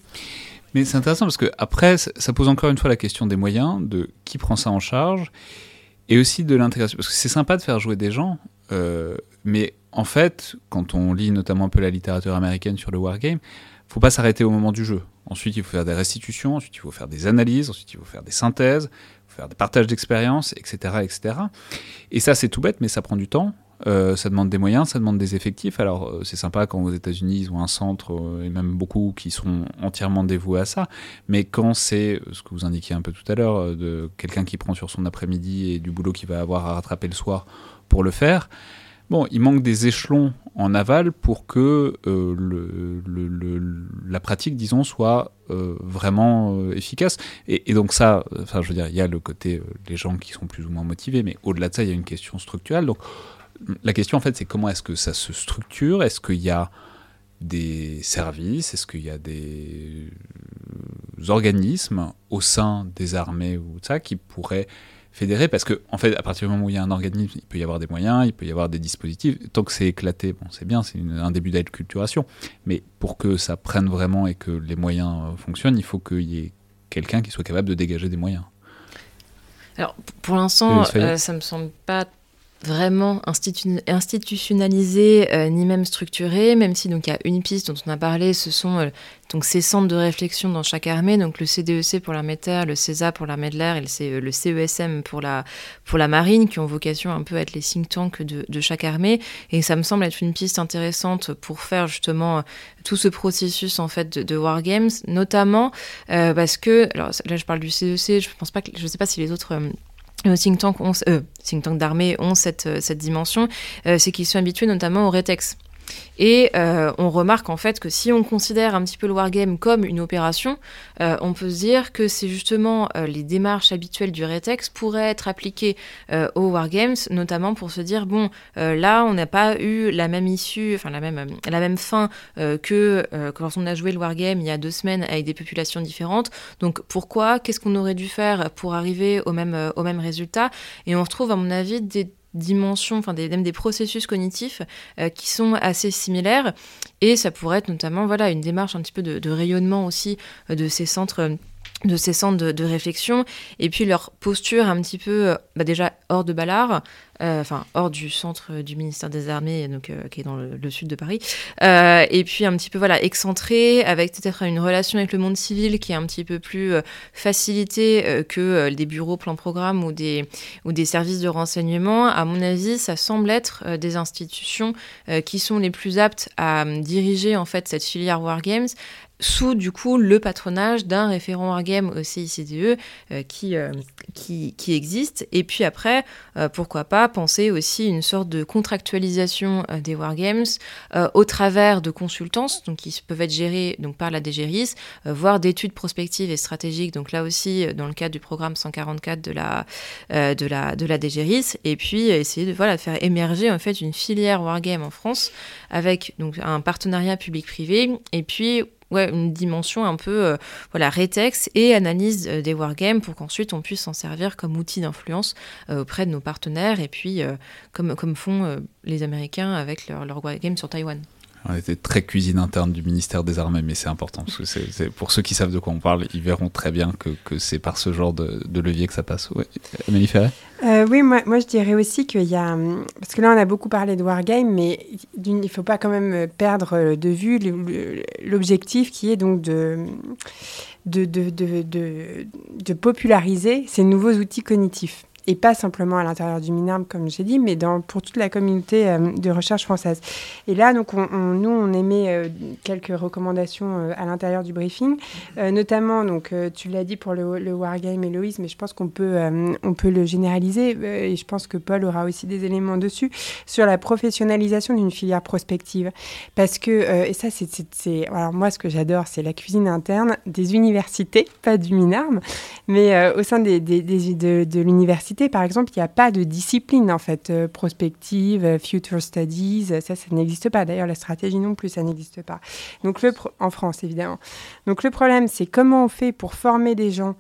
Mais c'est intéressant parce que après, ça pose encore une fois la question des moyens, de qui prend ça en charge et aussi de l'intégration. Parce que c'est sympa de faire jouer des gens, euh, mais en fait, quand on lit notamment un peu la littérature américaine sur le wargame, faut pas s'arrêter au moment du jeu. Ensuite, il faut faire des restitutions, ensuite il faut faire des analyses, ensuite il faut faire des synthèses, il faut faire des partages d'expériences, etc., etc. Et ça, c'est tout bête, mais ça prend du temps. Euh, ça demande des moyens, ça demande des effectifs. Alors euh, c'est sympa quand aux États-Unis ils ont un centre euh, et même beaucoup qui sont entièrement dévoués à ça. Mais quand c'est ce que vous indiquiez un peu tout à l'heure de quelqu'un qui prend sur son après-midi et du boulot qu'il va avoir à rattraper le soir pour le faire, bon, il manque des échelons en aval pour que la pratique, disons, soit vraiment efficace. Et, et, donc ça, enfin je veux dire, il y a le côté les gens qui sont plus ou moins motivés, mais au-delà de ça, il y a une question structurelle. Donc la question, en fait, c'est comment est-ce que ça se structure? Est-ce qu'il y a des services? Est-ce qu'il y a des organismes au sein des armées ou ça qui pourraient fédérer? Parce que, en fait, à partir du moment où il y a un organisme, il peut y avoir des moyens, il peut y avoir des dispositifs. Tant que c'est éclaté, bon, c'est bien, c'est un début d'acculturation. Mais pour que ça prenne vraiment et que les moyens euh, fonctionnent, il faut qu'il y ait quelqu'un qui soit capable de dégager des moyens. Alors, pour l'instant, euh, ça me semble pas vraiment institutionnalisé euh, ni même structuré, même si donc il y a une piste dont on a parlé, ce sont euh, donc ces centres de réflexion dans chaque armée, donc le CDEC e pour l'armée terre, le CESA pour l'armée de l'air et le, CESM pour la, pour la marine, qui ont vocation un peu à être les think tanks de, de, chaque armée. Et ça me semble être une piste intéressante pour faire justement tout ce processus en fait de, de wargames, notamment euh, parce que, alors là je parle du CEC, e je pense sais pas si les autres euh, think tank, euh, think d'armée ont cette, euh, cette dimension, c'est qu'ils sont habitués notamment au rétex. Et euh, on remarque en fait que si on considère un petit peu le wargame comme une opération, euh, on peut se dire que c'est justement euh, les démarches habituelles du Retex pourraient être appliquées aux wargames, notamment pour se dire bon, là on n'a pas eu la même issue, enfin la même, la même fin que quand on a joué le wargame il y a deux semaines avec des populations différentes. Donc pourquoi? Qu'est-ce qu'on aurait dû faire pour arriver au même, au même résultat? Et on retrouve à mon avis des dimensions, enfin des, même des processus cognitifs euh, qui sont assez similaires. Et ça pourrait être notamment voilà, une démarche un petit peu de, rayonnement aussi euh, de ces centres de ces centres de, réflexion et puis leur posture un petit peu euh, bah déjà hors de Ballard euh, enfin hors du centre du ministère des Armées, donc euh, qui est dans le, sud de Paris, euh, et puis un petit peu voilà excentré, avec peut-être une relation avec le monde civil qui est un petit peu plus facilitée que des bureaux plan-programme ou des ou des services de renseignement. À mon avis, ça semble être des institutions qui sont les plus aptes à diriger en fait cette filière wargames sous du coup le patronage d'un référent wargame au CICDE qui, qui, qui, existe. Et puis après, pourquoi pas penser aussi une sorte de contractualisation des wargames au travers de consultances, donc qui peuvent être gérées donc, par la DGRIS, voire d'études prospectives et stratégiques, donc là aussi dans le cadre du programme 144 de la, de la, de la DGRIS, et puis essayer de voilà, faire émerger en fait une filière wargame en France avec donc un partenariat public-privé. Et puis une dimension un peu euh, voilà rétex et analyse euh, des wargames pour qu'ensuite on puisse s'en servir comme outil d'influence euh, auprès de nos partenaires et puis comme, font les Américains avec leur wargame sur Taïwan. On était très cuisine interne du ministère des Armées, mais c'est important, parce que pour ceux qui savent de quoi on parle, ils verront très bien que, c'est par ce genre de, levier que ça passe. Ouais. Ferret? Euh, Oui, moi, je dirais aussi qu'il y a... Parce que là, on a beaucoup parlé de Wargame, mais il ne faut pas quand même perdre de vue l'objectif qui est donc de, populariser ces nouveaux outils cognitifs et pas simplement à l'intérieur du MINARM, comme j'ai dit, mais pour toute la communauté euh, de recherche française. Et là, donc, on, nous, on émet euh, quelques recommandations euh, à l'intérieur du briefing, notamment, donc, tu l'as dit pour le, le Wargame et Loïs, mais je pense qu'on peut, on peut le généraliser, et je pense que Paul aura aussi des éléments dessus, sur la professionnalisation d'une filière prospective. Parce que, et ça, c'est, alors moi, ce que j'adore, c'est la cuisine interne des universités, pas du MINARM, mais au sein des, des, de, de l'université par exemple, il n'y a pas de discipline en fait euh, prospective, euh, future studies, ça, ça n'existe pas. D'ailleurs, la stratégie non plus, ça n'existe pas. Donc en France évidemment. Donc le problème, c'est comment on fait pour former des gens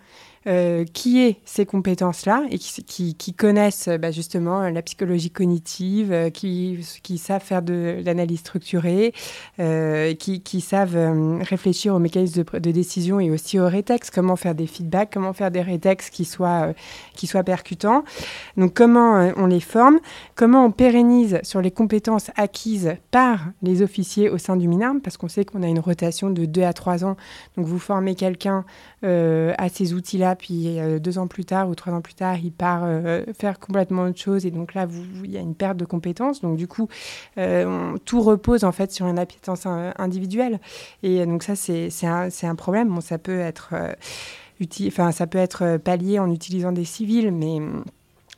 euh, qui aient ces compétences-là et qui, connaissent bah, justement la psychologie cognitive, euh, qui, savent faire de, l'analyse structurée, euh, qui, savent réfléchir aux mécanismes de, de, décision et aussi aux rétextes, comment faire des feedbacks, comment faire des rétextes qui soient, qui soient percutants. Donc comment on les forme, comment on pérennise sur les compétences acquises par les officiers au sein du MINARM, parce qu'on sait qu'on a une rotation de 2 à 3 ans. Donc vous formez quelqu'un à ces outils-là puis euh, deux ans plus tard ou trois ans plus tard, il part euh, faire complètement autre chose, et donc là, il y a une perte de compétences. Donc du coup, euh, tout repose en fait sur une appétence individuelle, et donc ça, c'est un, un, problème. Bon, ça peut être enfin, ça peut être pallié en utilisant des civils, mais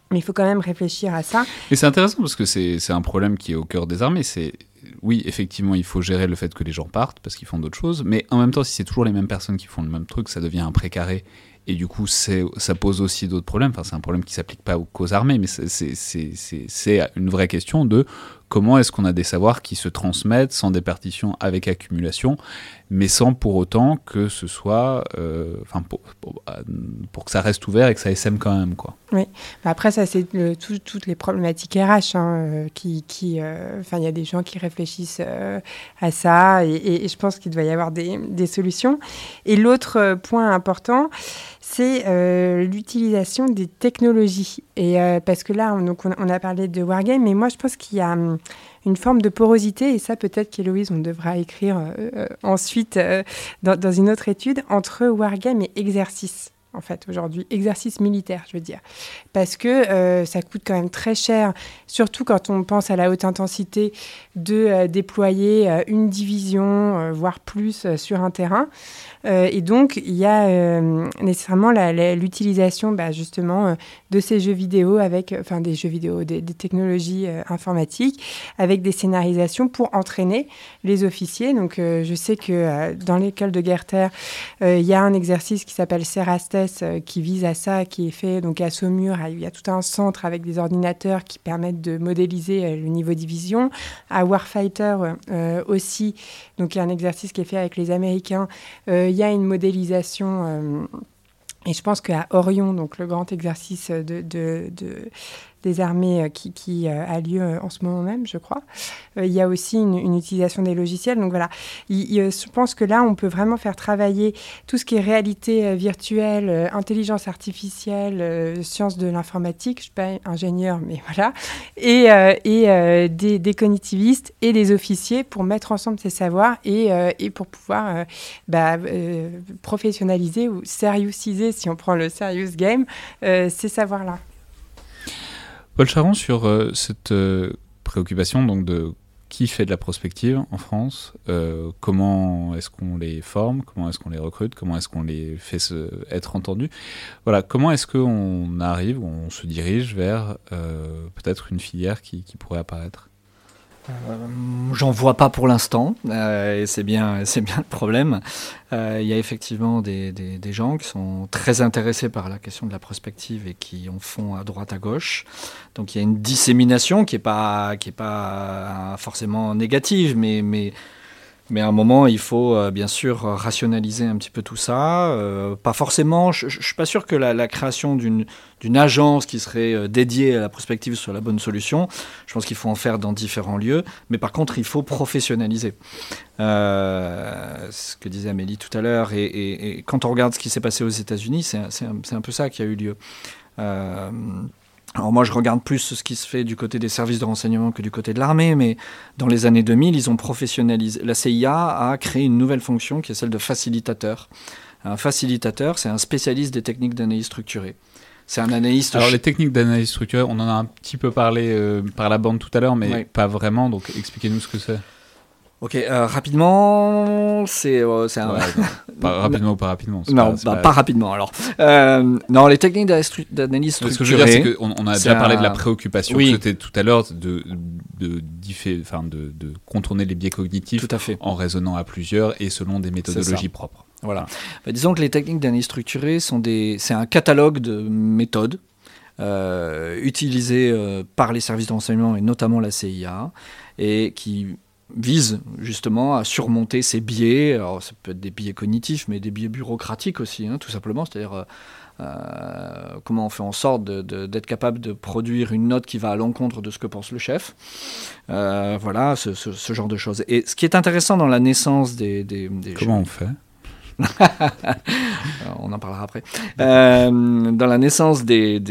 mais il faut quand même réfléchir à ça. Et c'est intéressant parce que c'est un problème qui est au cœur des armées. C'est oui, effectivement, il faut gérer le fait que les gens partent parce qu'ils font d'autres choses, mais en même temps, si c'est toujours les mêmes personnes qui font le même truc, ça devient un précaré et du coup, ça pose aussi d'autres problèmes. Enfin, c'est un problème qui s'applique pas aux armées, mais c'est une vraie question de comment est-ce qu'on a des savoirs qui se transmettent sans départition avec accumulation, mais sans pour autant que ce soit, euh, enfin, pour, que ça reste ouvert et que ça SM quand même, quoi. Oui. Après, ça, c'est toutes les problématiques RH hein, euh, qui, qui euh, il y a des gens qui réfléchissent à ça, et, et, je pense qu'il doit y avoir des, des solutions. Et l'autre point important, c'est l'utilisation des technologies. Et parce que là, on, donc on, a parlé de wargame, mais moi, je pense qu'il y a hum, une forme de porosité, et ça peut-être qu'Héloïse, on devra écrire euh, euh, ensuite euh, dans, une autre étude, entre wargame et exercice en fait, aujourd'hui. Exercice militaire, je veux dire. Parce que ça coûte quand même très cher, surtout quand on pense à la haute intensité, de déployer une division, voire plus, sur un terrain. Euh, et donc, il y a euh, nécessairement l'utilisation bah, justement euh, de ces jeux vidéo avec, enfin des jeux vidéo, des, technologies informatiques, avec des scénarisations pour entraîner les officiers. Donc, je sais que dans l'école de Guerre-Terre, il y a un exercice qui s'appelle Serastes qui vise à ça, qui est fait donc à Saumur. Il y a tout un centre avec des ordinateurs qui permettent de modéliser le niveau division. À Warfighter aussi, donc il y a un exercice qui est fait avec les Américains y a une modélisation. Euh, et je pense qu'à Orion, donc le grand exercice de, de, des armées euh, qui, euh, a lieu euh, en ce moment même, je crois. il y a aussi une, utilisation des logiciels. Donc voilà, je pense que là, on peut vraiment faire travailler tout ce qui est réalité virtuelle, intelligence artificielle, sciences de l'informatique. Je ne suis pas ingénieur, mais voilà. Et, des, des, cognitivistes et des officiers pour mettre ensemble ces savoirs et, et pour pouvoir bah, professionnaliser ou sériousiser, si on prend le serious game, ces savoirs-là. Paul Charon, sur euh, cette euh, préoccupation donc de qui fait de la prospective en France euh, Comment est-ce qu'on les forme Comment est-ce qu'on les recrute Comment est-ce qu'on les fait être entendus. Voilà, comment est-ce qu'on arrive, on se dirige vers peut-être une filière qui, pourrait apparaître? J'en vois pas pour l'instant, euh, et c'est bien, c'est bien le problème. Euh, il y a effectivement des, des, gens qui sont très intéressés par la question de la prospective et qui en font à droite à gauche. Donc il y a une dissémination qui est pas, qui est pas forcément négative, mais, mais mais à un moment, il faut euh, bien sûr rationaliser un petit peu tout ça. Euh, pas forcément, je ne suis pas sûr que la, création d'une agence qui serait euh, dédiée à la prospective soit la bonne solution. Je pense qu'il faut en faire dans différents lieux. Mais par contre, il faut professionnaliser. ce que disait Amélie tout à l'heure. Et, quand on regarde ce qui s'est passé aux États-Unis, c'est un, un, peu ça qui a eu lieu. Alors moi, je regarde plus ce qui se fait du côté des services de renseignement que du côté de l'armée, mais dans les années 2000, ils ont professionnalisé. La CIA a créé une nouvelle fonction qui est celle de facilitateur. Un facilitateur, c'est un spécialiste des techniques d'analyse structurée. C'est un analyste. Alors les techniques d'analyse structurée, on en a un petit peu parlé euh, par la bande tout à l'heure, mais pas vraiment. Donc expliquez-nous ce que c'est. Ok, euh, rapidement, c'est euh, un... pas rapidement ou pas rapidement Non, pas, bah, pas, rapidement alors. Euh, non, les techniques d'analyse structurée... Ce que je veux dire, c'est qu'on on a déjà parlé de la préoccupation oui. que c'était tout à l'heure de, de, de, de, contourner les biais cognitifs tout à fait. en raisonnant à plusieurs et selon des méthodologies propres. Voilà. Bah, disons que les techniques d'analyse structurée sont des... c'est un catalogue de méthodes euh, utilisées par les services de renseignement et notamment la CIA et qui vise justement à surmonter ces biais. Alors, ça peut être des biais cognitifs, mais des biais bureaucratiques aussi, hein, tout simplement. C'est-à-dire euh, euh, comment on fait en sorte d'être capable de produire une note qui va à l'encontre de ce que pense le chef. Euh, voilà, ce, genre de choses. Et ce qui est intéressant dans la naissance des... des, comment on fait? on en parlera après. Euh, dans la naissance des,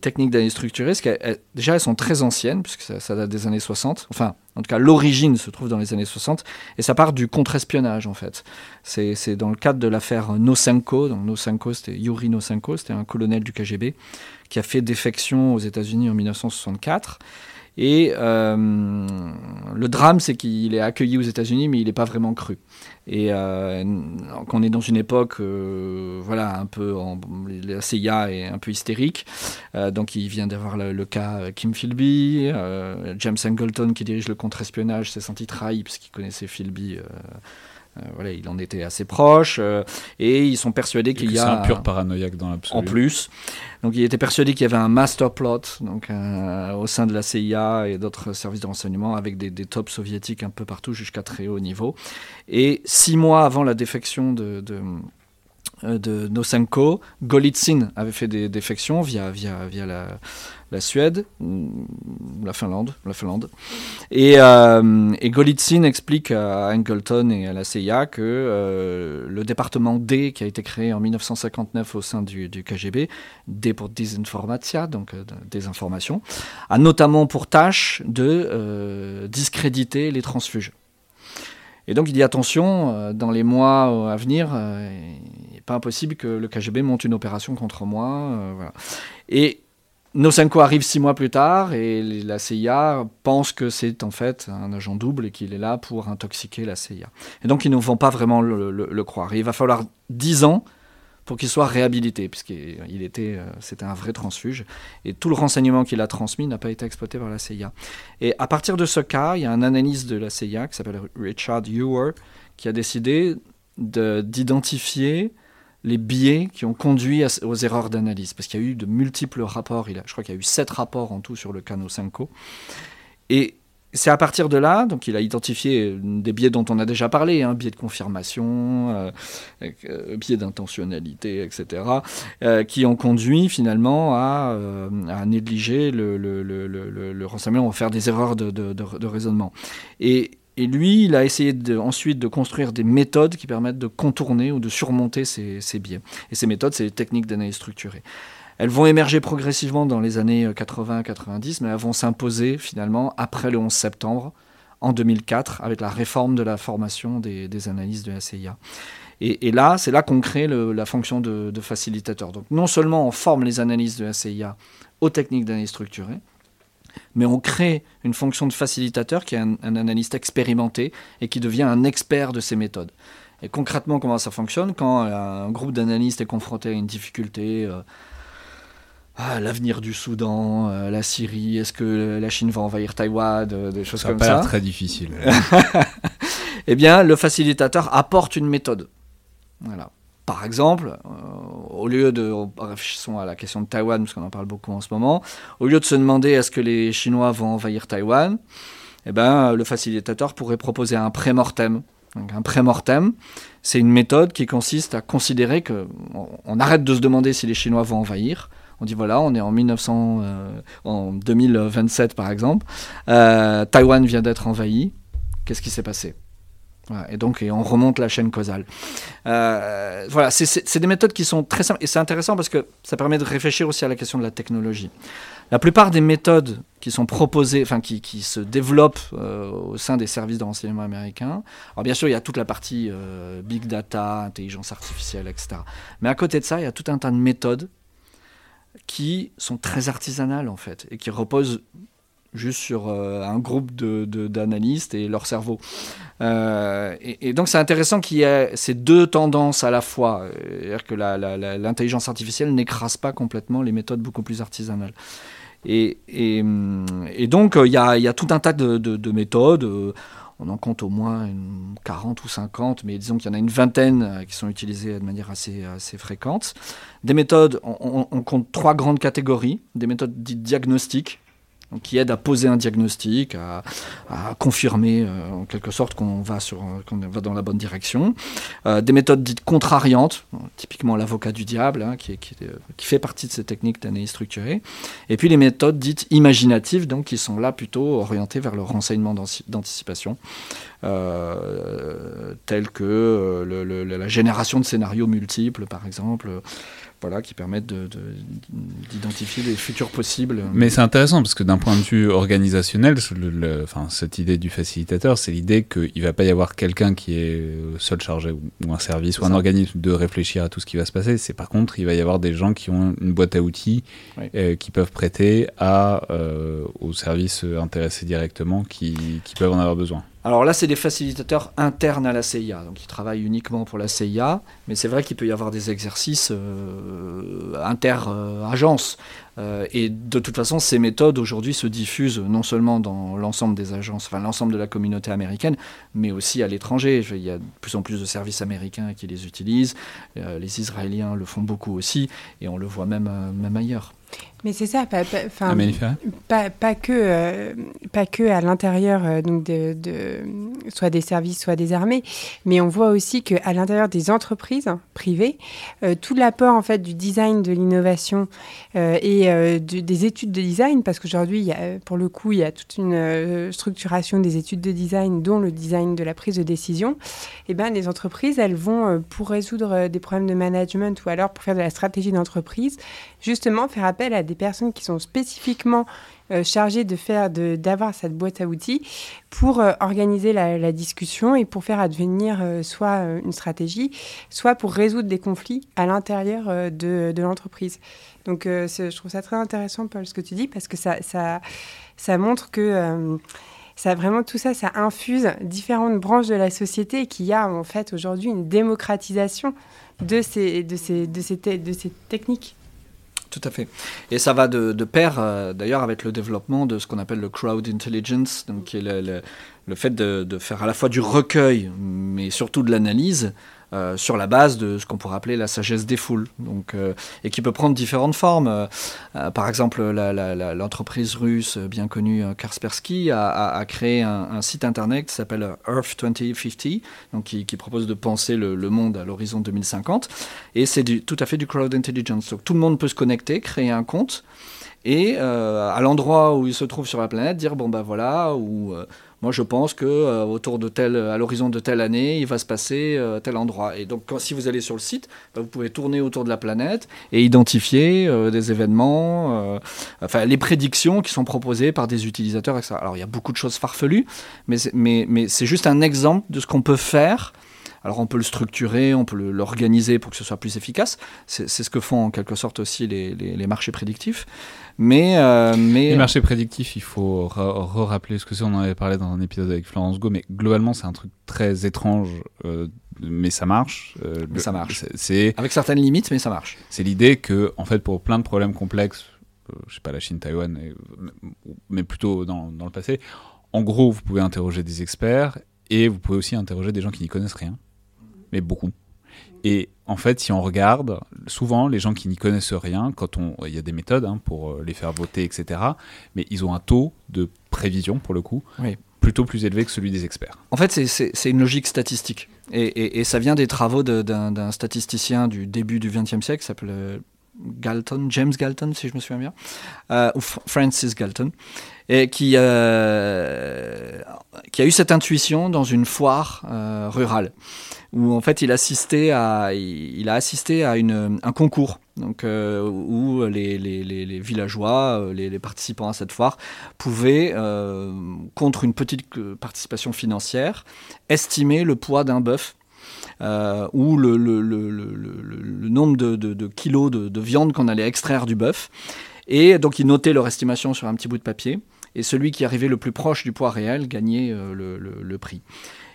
techniques d'analyse structurée, déjà elles sont très anciennes, puisque ça, date des années 60. Enfin, en tout cas, l'origine se trouve dans les années 60, et ça part du contre-espionnage en fait. C'est dans le cadre de l'affaire Nosenko. Donc Nosenko, c'était Yuri Nosenko, c'était un colonel du KGB qui a fait défection aux États-Unis en 1964. Et euh, le drame, c'est qu'il est accueilli aux États-Unis, mais il n'est pas vraiment cru. Et euh, qu'on est dans une époque, euh, voilà, un peu, en, la CIA est un peu hystérique. Euh, donc il vient d'avoir le, cas Kim Philby, James Angleton qui dirige le contre-espionnage s'est senti trahi puisqu'il connaissait Philby. Voilà, il en était assez proche, et ils sont persuadés qu'il y a. C'est un pur paranoïaque dans l'absolu. En plus. Donc il était persuadé qu'il y avait un master plot donc, au sein de la CIA et d'autres services de renseignement avec des, des tops soviétiques un peu partout jusqu'à très haut niveau. Et six mois avant la défection de, de euh, de Nosenko, Golitsyn avait fait des défections via, via, via la, la Suède, la Finlande, la Finlande. Et, euh, et Golitsyn explique à Angleton et à la CIA que euh, le département D, qui a été créé en 1959 au sein du, du KGB, D pour Disinformatia, donc euh, des informations, a notamment pour tâche de discréditer les transfuges. Et donc il dit attention, dans les mois à venir, il n'est pas impossible que le KGB monte une opération contre moi. Nosenko arrive six mois plus tard et la CIA pense que c'est en fait un agent double et qu'il est là pour intoxiquer la CIA. Et donc ils ne vont pas vraiment le, croire. il va falloir dix ans pour qu'il soit réhabilité, puisqu'il était, euh, c'était un vrai transfuge. Et tout le renseignement qu'il a transmis n'a pas été exploité par la CIA. Et à partir de ce cas, il y a un analyste de la CIA qui s'appelle Richard Ewer qui a décidé d'identifier les biais qui ont conduit aux erreurs d'analyse. Parce qu'il y a eu de multiples rapports, il a, je crois qu'il y a eu sept rapports en tout sur le Cano 5 Et c'est à partir de là, donc il a identifié des biais dont on a déjà parlé, hein, biais de confirmation, euh, euh, biais d'intentionnalité, etc., euh, qui ont conduit finalement à, négliger le, le, le, renseignement, à faire des erreurs de, de, de raisonnement. Et et lui, il a essayé ensuite de construire des méthodes qui permettent de contourner ou de surmonter ces, biais. Et ces méthodes, c'est les techniques d'analyse structurée. Elles vont émerger progressivement dans les années 80-90, mais elles vont s'imposer finalement après le 11 septembre, en 2004, avec la réforme de la formation des, analystes de la CIA. Et, là, c'est là qu'on crée la fonction de, facilitateur. Donc non seulement on forme les analystes de la CIA aux techniques d'analyse structurée, mais on crée une fonction de facilitateur qui est un, analyste expérimenté et qui devient un expert de ces méthodes. Et concrètement, comment ça fonctionne Quand un groupe d'analystes est confronté à une difficulté, euh, ah, l'avenir du Soudan, euh, la Syrie, est-ce que la Chine va envahir Taïwan, des choses comme ça. Ça pas très difficile. eh bien, le facilitateur apporte une méthode. Voilà. Par exemple, euh, au lieu de, réfléchissons à la question de Taïwan, parce qu'on en parle beaucoup en ce moment, au lieu de se demander est-ce que les Chinois vont envahir Taïwan, eh ben, le facilitateur pourrait proposer un pré-mortem. un pré-mortem, c'est une méthode qui consiste à considérer que on, arrête de se demander si les Chinois vont envahir. On dit voilà, on est en 1900, euh, 2027 par exemple, euh, Taïwan vient d'être envahi. Qu'est-ce qui s'est passé? Et donc, on remonte la chaîne causale. Euh, voilà, c'est des méthodes qui sont très simples. Et c'est intéressant parce que ça permet de réfléchir aussi à la question de la technologie. La plupart des méthodes qui sont proposées, enfin, qui, se développent euh, au sein des services de renseignement américains, alors bien sûr, il y a toute la partie euh, big data, intelligence artificielle, etc. Mais à côté de ça, il y a tout un tas de méthodes qui sont très artisanales, en fait, et qui reposent juste sur euh, un groupe d'analystes de, et leur cerveau. Euh, et, donc c'est intéressant qu'il y ait ces deux tendances à la fois, c'est-à-dire que l'intelligence artificielle n'écrase pas complètement les méthodes beaucoup plus artisanales. Et, et donc il y, a, y, a, tout un tas de, méthodes. On en compte au moins une 40 ou 50, mais disons qu'il y en a une vingtaine qui sont utilisées de manière assez, assez fréquente. Des méthodes, on, on compte trois grandes catégories. Des méthodes dites diagnostiques, qui aide à poser un diagnostic, à, confirmer euh, en quelque sorte qu'on va, sur, va dans la bonne direction. Euh, des méthodes dites contrariantes, typiquement l'avocat du diable, hein, qui, qui, fait partie de ces techniques d'analyse structurée. Et puis les méthodes dites imaginatives, donc qui sont là plutôt orientées vers le renseignement d'anticipation. Euh, telles que la génération de scénarios multiples, par exemple, voilà, qui permettent d'identifier des futurs possibles. Mais c'est intéressant parce que d'un point de vue organisationnel, le, enfin, cette idée du facilitateur, c'est l'idée qu'il ne va pas y avoir quelqu'un qui est seul chargé ou un service ou un organisme de réfléchir à tout ce qui va se passer. C'est par contre, il va y avoir des gens qui ont une boîte à outils euh, qui peuvent prêter à, euh, aux services intéressés directement qui, qui peuvent en avoir besoin. Alors là, c'est des facilitateurs internes à la CIA, donc ils travaillent uniquement pour la CIA, mais c'est vrai qu'il peut y avoir des exercices euh, inter-agences. Euh, et de toute façon, ces méthodes aujourd'hui se diffusent non seulement dans l'ensemble des agences, enfin l'ensemble de la communauté américaine, mais aussi à l'étranger. Il y a de plus en plus de services américains qui les utilisent, euh, les Israéliens le font beaucoup aussi, et on le voit même, même ailleurs. Mais c'est ça, pas, pas, pas, que, euh, pas que à l'intérieur euh, donc de, de, soit des services, soit des armées, mais on voit aussi qu'à l'intérieur des entreprises privées, euh, tout l'apport en fait du design, de l'innovation et des études de design, parce qu'aujourd'hui, pour le coup, il y a toute une structuration des études de design, dont le design de la prise de décision. Et eh ben, les entreprises, elles vont pour résoudre des problèmes de management ou alors pour faire de la stratégie d'entreprise, justement faire appel à des personnes qui sont spécifiquement euh, chargées de faire, d'avoir cette boîte à outils pour euh, organiser la, discussion et pour faire advenir euh, soit une stratégie, soit pour résoudre des conflits à l'intérieur de, de l'entreprise. Donc je trouve ça très intéressant, Paul, ce que tu dis, parce que ça, ça, ça montre que ça vraiment tout ça, ça infuse différentes branches de la société et qu'il y a en fait aujourd'hui une démocratisation de ces, de ces, de ces, de ces techniques. Tout à fait. Et ça va de, pair, euh, d'ailleurs, avec le développement de ce qu'on appelle le crowd intelligence, donc qui est le, fait de, faire à la fois du recueil, mais surtout de l'analyse, euh, sur la base de ce qu'on pourrait appeler la sagesse des foules, donc, euh, et qui peut prendre différentes formes. Euh, par exemple, l'entreprise russe bien connue Kaspersky a, créé un, site internet qui s'appelle Earth 2050, donc qui, propose de penser le, monde à l'horizon 2050, et c'est tout à fait du crowd intelligence. Donc tout le monde peut se connecter, créer un compte, et à l'endroit où il se trouve sur la planète, dire bon ben voilà, ou moi je pense que euh, autour de tel, à l'horizon de telle année, il va se passer euh, tel endroit. Et donc si vous allez sur le site, bah, vous pouvez tourner autour de la planète et identifier euh, des événements, enfin les prédictions qui sont proposées par des utilisateurs. Etc. Alors il y a beaucoup de choses farfelues, mais, mais, mais c'est juste un exemple de ce qu'on peut faire Alors on peut le structurer, on peut l'organiser pour que ce soit plus efficace. C'est ce que font en quelque sorte aussi les, marchés prédictifs. Mais, euh, mais... Les marchés prédictifs, il faut re-rappeler ce que c'est, on en avait parlé dans un épisode avec Florence Go, mais globalement c'est un truc très étrange, euh, mais ça marche. Euh, mais ça marche. C'est Avec certaines limites, mais ça marche. C'est l'idée que, en fait, pour plein de problèmes complexes, je sais pas, la Chine, Taïwan, mais plutôt dans, dans le passé, en gros, vous pouvez interroger des experts et vous pouvez aussi interroger des gens qui n'y connaissent rien, mais beaucoup. Et en fait, si on regarde, souvent, les gens qui n'y connaissent rien, quand on, il y a des méthodes hein, pour euh, les faire voter, etc. Mais ils ont un taux de prévision, pour le coup, plutôt plus élevé que celui des experts. En fait, c'est une logique statistique. Et, ça vient des travaux d'un statisticien du début du XXe siècle, qui s'appelle euh, Galton, James Galton, si je me souviens bien, euh, ou Francis Galton, et qui, qui a eu cette intuition dans une foire rurale où en fait il a assisté à un concours donc, euh, où les, villageois, euh, les, participants à cette foire, pouvaient, euh, contre une petite participation financière, estimer le poids d'un bœuf. ou le, nombre de, kilos de viande qu'on allait extraire du bœuf. Et donc ils notaient leur estimation sur un petit bout de papier. Et celui qui arrivait le plus proche du poids réel gagnait le, prix.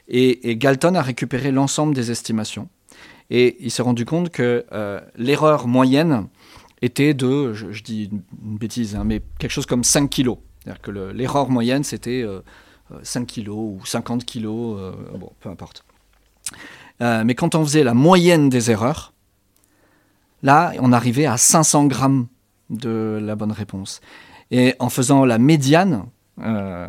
Et, Galton a récupéré l'ensemble des estimations. Et il s'est rendu compte que euh, l'erreur moyenne était de, je, dis une, bêtise, hein, mais quelque chose comme 5 kilos. C'est-à-dire que l'erreur moyenne, c'était 5 euh, kilos ou 50 kilos, euh, bon, peu importe. mais quand on faisait la moyenne des erreurs, là, on arrivait à 500 grammes de la bonne réponse. Et en faisant la médiane, euh,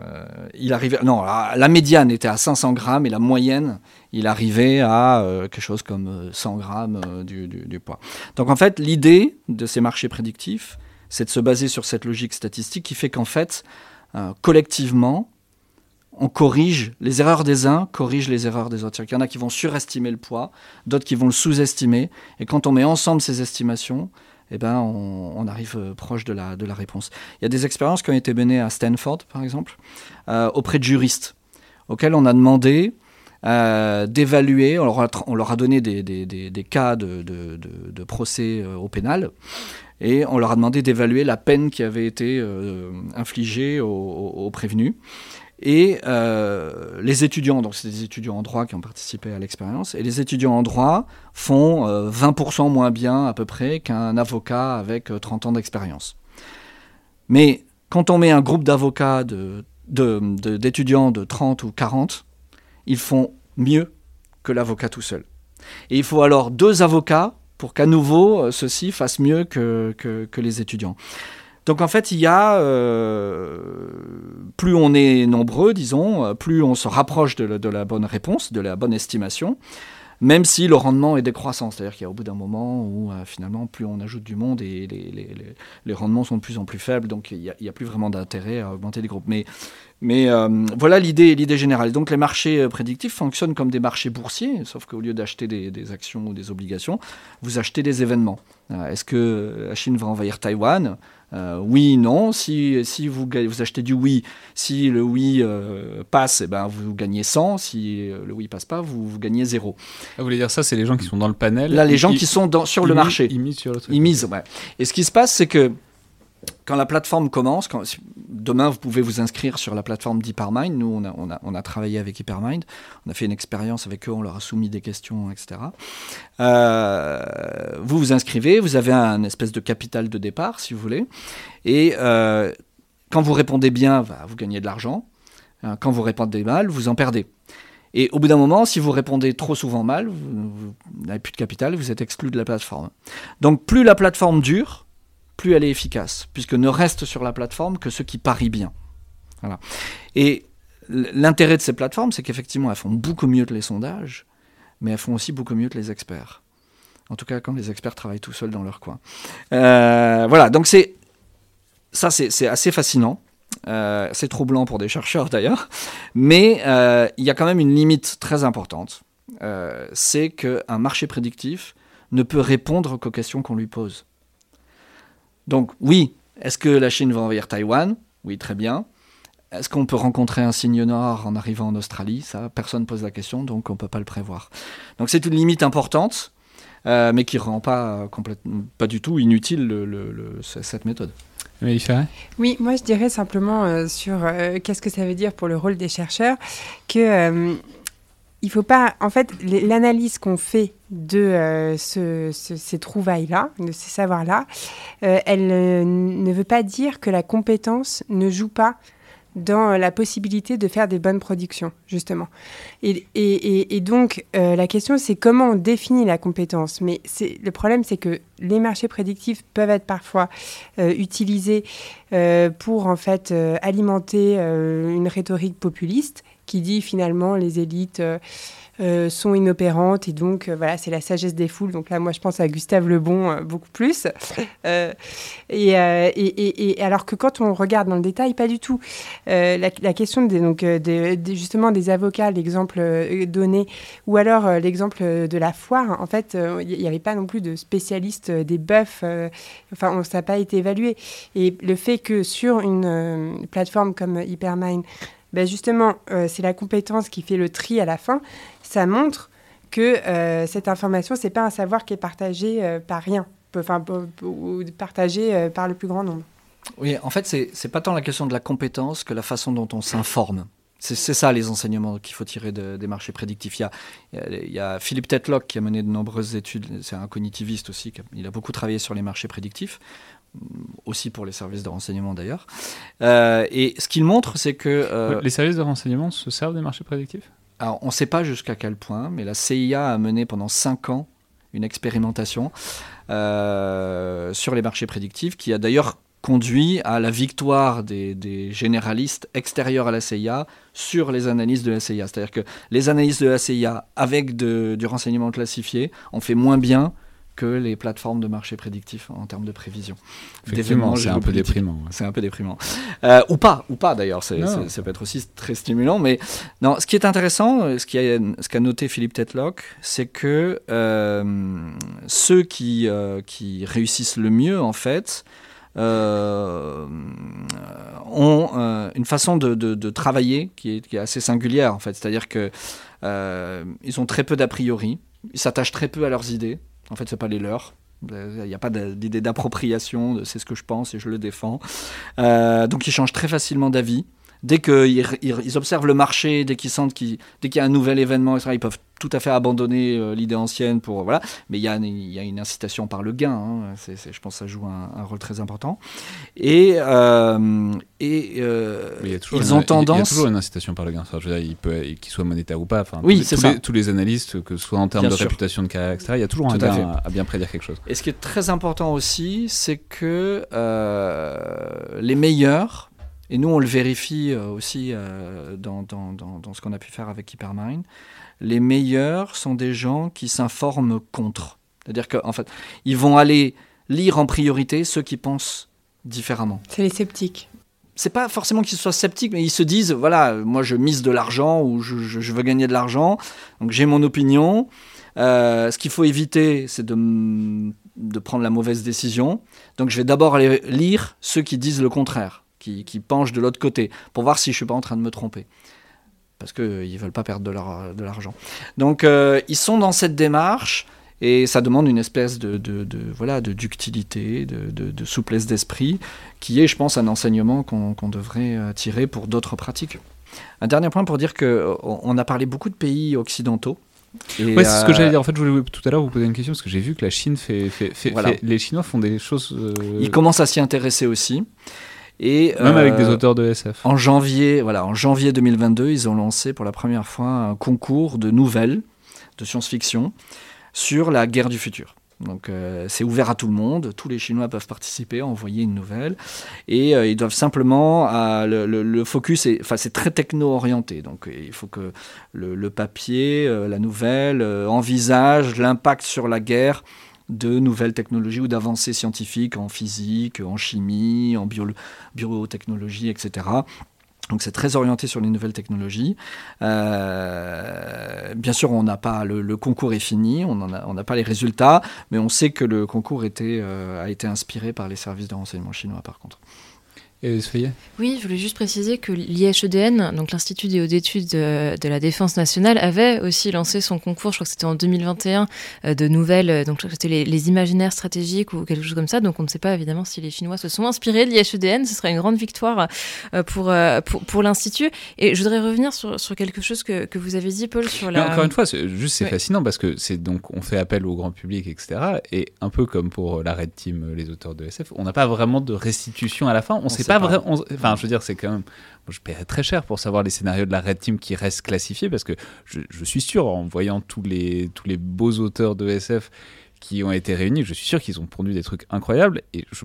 il arrivait, non, la, médiane était à 500 grammes et la moyenne, il arrivait à euh, quelque chose comme 100 euh, grammes du, poids. Donc en fait, l'idée de ces marchés prédictifs, c'est de se baser sur cette logique statistique qui fait qu'en fait, collectivement, on corrige les erreurs des uns, corrige les erreurs des autres. Il y en a qui vont surestimer le poids, d'autres qui vont le sous-estimer. Et quand on met ensemble ces estimations, eh ben, on, arrive euh, proche de la, réponse. Il y a des expériences qui ont été menées à Stanford, par exemple, euh, auprès de juristes, auxquels on a demandé euh, d'évaluer, on, leur a donné des, cas de, procès au pénal, et on leur a demandé d'évaluer la peine qui avait été infligée aux, aux prévenus. Et euh, les étudiants, donc c'est des étudiants en droit qui ont participé à l'expérience, et les étudiants en droit font 20% euh, moins bien à peu près qu'un avocat avec 30 euh, ans d'expérience. Mais quand on met un groupe d'avocats d'étudiants de, de, 30 ou 40, ils font mieux que l'avocat tout seul. Et il faut alors deux avocats pour qu'à nouveau ceux-ci fassent mieux que, les étudiants. Donc en fait, il y a, euh, plus on est nombreux, disons, euh, plus on se rapproche de, la bonne réponse, de la bonne estimation, même si le rendement est décroissant. C'est-à-dire qu'il y a au bout d'un moment où euh, finalement, plus on ajoute du monde et les, rendements sont de plus en plus faibles, donc il n'y a, plus vraiment d'intérêt à augmenter les groupes. Mais, voilà l'idée, l'idée générale. Donc les marchés prédictifs fonctionnent comme des marchés boursiers, sauf qu'au lieu d'acheter des, des, actions ou des obligations, vous achetez des événements. Est-ce que la Chine va envahir Taïwan? Euh, oui, non. Si, si vous, vous achetez du oui, si le oui euh, passe, eh ben, vous gagnez 100. Si le oui passe pas, vous, vous gagnez 0. Ah, vous voulez dire ça, c'est les gens qui sont dans le panel? Là, les gens qui sont dans, sur le marché. Ils misent sur le truc. Ils misent, ouais. Et ce qui se passe, c'est que quand la plateforme commence, demain vous pouvez vous inscrire sur la plateforme d'Hypermind. Nous, on a, travaillé avec Hypermind. On a fait une expérience avec eux, on leur a soumis des questions, etc. Euh, vous vous inscrivez, vous avez un espèce de capital de départ, si vous voulez. Et euh, quand vous répondez bien, bah, vous gagnez de l'argent. Euh, quand vous répondez mal, vous en perdez. Et au bout d'un moment, si vous répondez trop souvent mal, vous n'avez plus de capital, vous êtes exclu de la plateforme. Donc plus la plateforme dure, plus elle est efficace, puisque ne reste sur la plateforme que ceux qui parient bien. Voilà. Et l'intérêt de ces plateformes, c'est qu'effectivement, elles font beaucoup mieux que les sondages, mais elles font aussi beaucoup mieux que les experts. En tout cas, quand les experts travaillent tout seuls dans leur coin. Euh, voilà, donc c'est ça, c'est assez fascinant. Euh, c'est troublant pour des chercheurs d'ailleurs, mais euh, il y a quand même une limite très importante. c'est qu'un marché prédictif ne peut répondre qu'aux questions qu'on lui pose. Donc oui, est-ce que la Chine va envahir Taïwan? Oui, très bien. est-ce qu'on peut rencontrer un signe noir en arrivant en Australie? Ça, personne pose la question, donc on ne peut pas le prévoir. Donc c'est une limite importante, euh, mais qui ne rend pas, complètement, pas du tout inutile le, cette méthode. Oui, moi je dirais simplement euh, sur euh, qu'est-ce que ça veut dire pour le rôle des chercheurs que il faut pas, en fait, l'analyse qu'on fait de ces trouvailles-là, de ces savoirs-là, elle ne veut pas dire que la compétence ne joue pas dans la possibilité de faire des bonnes productions, justement. Et, et, donc, euh, la question, c'est comment on définit la compétence. Mais le problème, c'est que les marchés prédictifs peuvent être parfois euh, utilisés euh, pour, en fait, alimenter une rhétorique populiste qui dit finalement les élites euh, sont inopérantes et donc euh, voilà c'est la sagesse des foules. Donc là moi je pense à Gustave Lebon euh, beaucoup plus. Et, alors que quand on regarde dans le détail pas du tout. La, question des, donc justement des avocats l'exemple donné ou alors l'exemple de la foire en fait il n'y avait pas non plus de spécialistes des bœufs enfin ça n'a pas été évalué. Et le fait que sur une plateforme comme Hypermine ben justement, c'est la compétence qui fait le tri à la fin ça montre que euh, cette information, c'est pas un savoir qui est partagé euh, par rien, enfin, ou partagé euh, par le plus grand nombre. Oui, en fait, c'est pas tant la question de la compétence que la façon dont on s'informe. C'est ça les enseignements qu'il faut tirer des marchés prédictifs. Il y, a, Philippe Tetlock qui a mené de nombreuses études, c'est un cognitiviste aussi, il a beaucoup travaillé sur les marchés prédictifs, aussi pour les services de renseignement d'ailleurs. et ce qu'il montre, c'est que... Les services de renseignement se servent des marchés prédictifs? Alors, on ne sait pas jusqu'à quel point, mais la CIA a mené pendant 5 ans une expérimentation euh, sur les marchés prédictifs qui a d'ailleurs conduit à la victoire des, généralistes extérieurs à la CIA sur les analyses de la CIA. C'est-à-dire que les analyses de la CIA avec du renseignement classifié ont fait moins bien que les plateformes de marché prédictif en termes de prévision. Effectivement, c'est un peu déprimant. C'est un peu déprimant. Euh, ou pas, ou pas d'ailleurs, ça peut être aussi très stimulant. Mais non, ce qui est intéressant, euh, ce qu'a ce qu'a noté Philippe Tetlock, c'est que euh, ceux qui, qui réussissent le mieux, en fait, ont une façon de, de, travailler qui est, qui est, assez singulière en fait. C'est-à-dire que ils ont très peu d'a priori, ils s'attachent très peu à leurs idées. En fait, c'est pas les leurs. Il n'y a pas d'idée d'appropriation, c'est ce que je pense et je le défends. Euh, donc ils changent très facilement d'avis. Dès qu'ils ils observent le marché, dès qu'ils sentent qu'il qu'il y a un nouvel événement, ils peuvent tout à fait abandonner euh, l'idée ancienne pour voilà. Mais il y, a, il y a une incitation par le gain. Hein. je pense que ça joue un, rôle très important. Et, euh, et euh, ils ont tendance. Il y a toujours une incitation par le gain. Enfin, il qu'il soit monétaire ou pas. Enfin, oui, c'est ça. Les, tous les analystes, que ce soit en termes de réputation de carrière, etc. Il y a toujours un gain à, bien prédire quelque chose. Et ce qui est très important aussi, c'est que les meilleurs et nous, on le vérifie aussi dans, dans, dans, dans, ce qu'on a pu faire avec Hypermind les meilleurs sont des gens qui s'informent contre. C'est-à-dire qu'en fait, ils vont aller lire en priorité ceux qui pensent différemment. C'est les sceptiques. C'est pas forcément qu'ils soient sceptiques, mais ils se disent voilà, moi je mise de l'argent ou je, veux gagner de l'argent, donc j'ai mon opinion. Euh, ce qu'il faut éviter, c'est de, de, prendre la mauvaise décision. Donc je vais d'abord aller lire ceux qui disent le contraire, qui, qui penchent de l'autre côté, pour voir si je suis pas en train de me tromper parce qu'ils ne veulent pas perdre de, l'argent. Donc euh, ils sont dans cette démarche et ça demande une espèce de, de, voilà de ductilité, de, souplesse d'esprit, qui est, je pense, un enseignement qu'on devrait euh, tirer pour d'autres pratiques. Un dernier point pour dire que on a parlé beaucoup de pays occidentaux. Oui, c'est ce que j'allais euh, dire. En fait, je voulais tout à l'heure vous poser une question parce que j'ai vu que la Chine fait, fait, fait, les Chinois font des choses. Ils commencent à s'y intéresser aussi. Et, Même avec des euh, auteurs de SF. En janvier, voilà, en janvier 2022, ils ont lancé pour la première fois un concours de nouvelles de science-fiction sur la guerre du futur. Donc euh, c'est ouvert à tout le monde, tous les Chinois peuvent participer, envoyer une nouvelle, et euh, ils doivent simplement, le, focus, est, enfin c'est très techno-orienté, donc il faut que le, papier, la nouvelle, envisage l'impact sur la guerre de nouvelles technologies ou d'avancées scientifiques en physique, en chimie, en biotechnologie, etc. Donc c'est très orienté sur les nouvelles technologies. Euh, bien sûr, on n'a pas le, concours est fini, on n'a pas les résultats, mais on sait que le concours euh, a été inspiré par les services de renseignement chinois par contre. Et oui, je voulais juste préciser que l'IHEDN, donc l'Institut des hautes études de, la défense nationale, avait aussi lancé son concours, je crois que c'était en 2021, euh, de nouvelles, euh, donc c'était les, imaginaires stratégiques ou quelque chose comme ça. Donc on ne sait pas évidemment si les Chinois se sont inspirés de l'IHEDN. Ce serait une grande victoire euh, pour, pour, pour l'Institut. Et je voudrais revenir sur, sur quelque chose que, que, vous avez dit, Paul, sur la. Mais encore une fois, juste c'est fascinant parce que c'est donc on fait appel au grand public, etc. Et un peu comme pour la Red Team, les auteurs de SF, on n'a pas vraiment de restitution à la fin. On sait pas, vraiment. Enfin, je veux dire, c'est quand même. Je paierais très cher pour savoir les scénarios de la Red Team qui restent classifiés parce que je, je suis sûr, en voyant tous les, tous les beaux auteurs de SF qui ont été réunis, je suis sûr qu'ils ont produit des trucs incroyables et je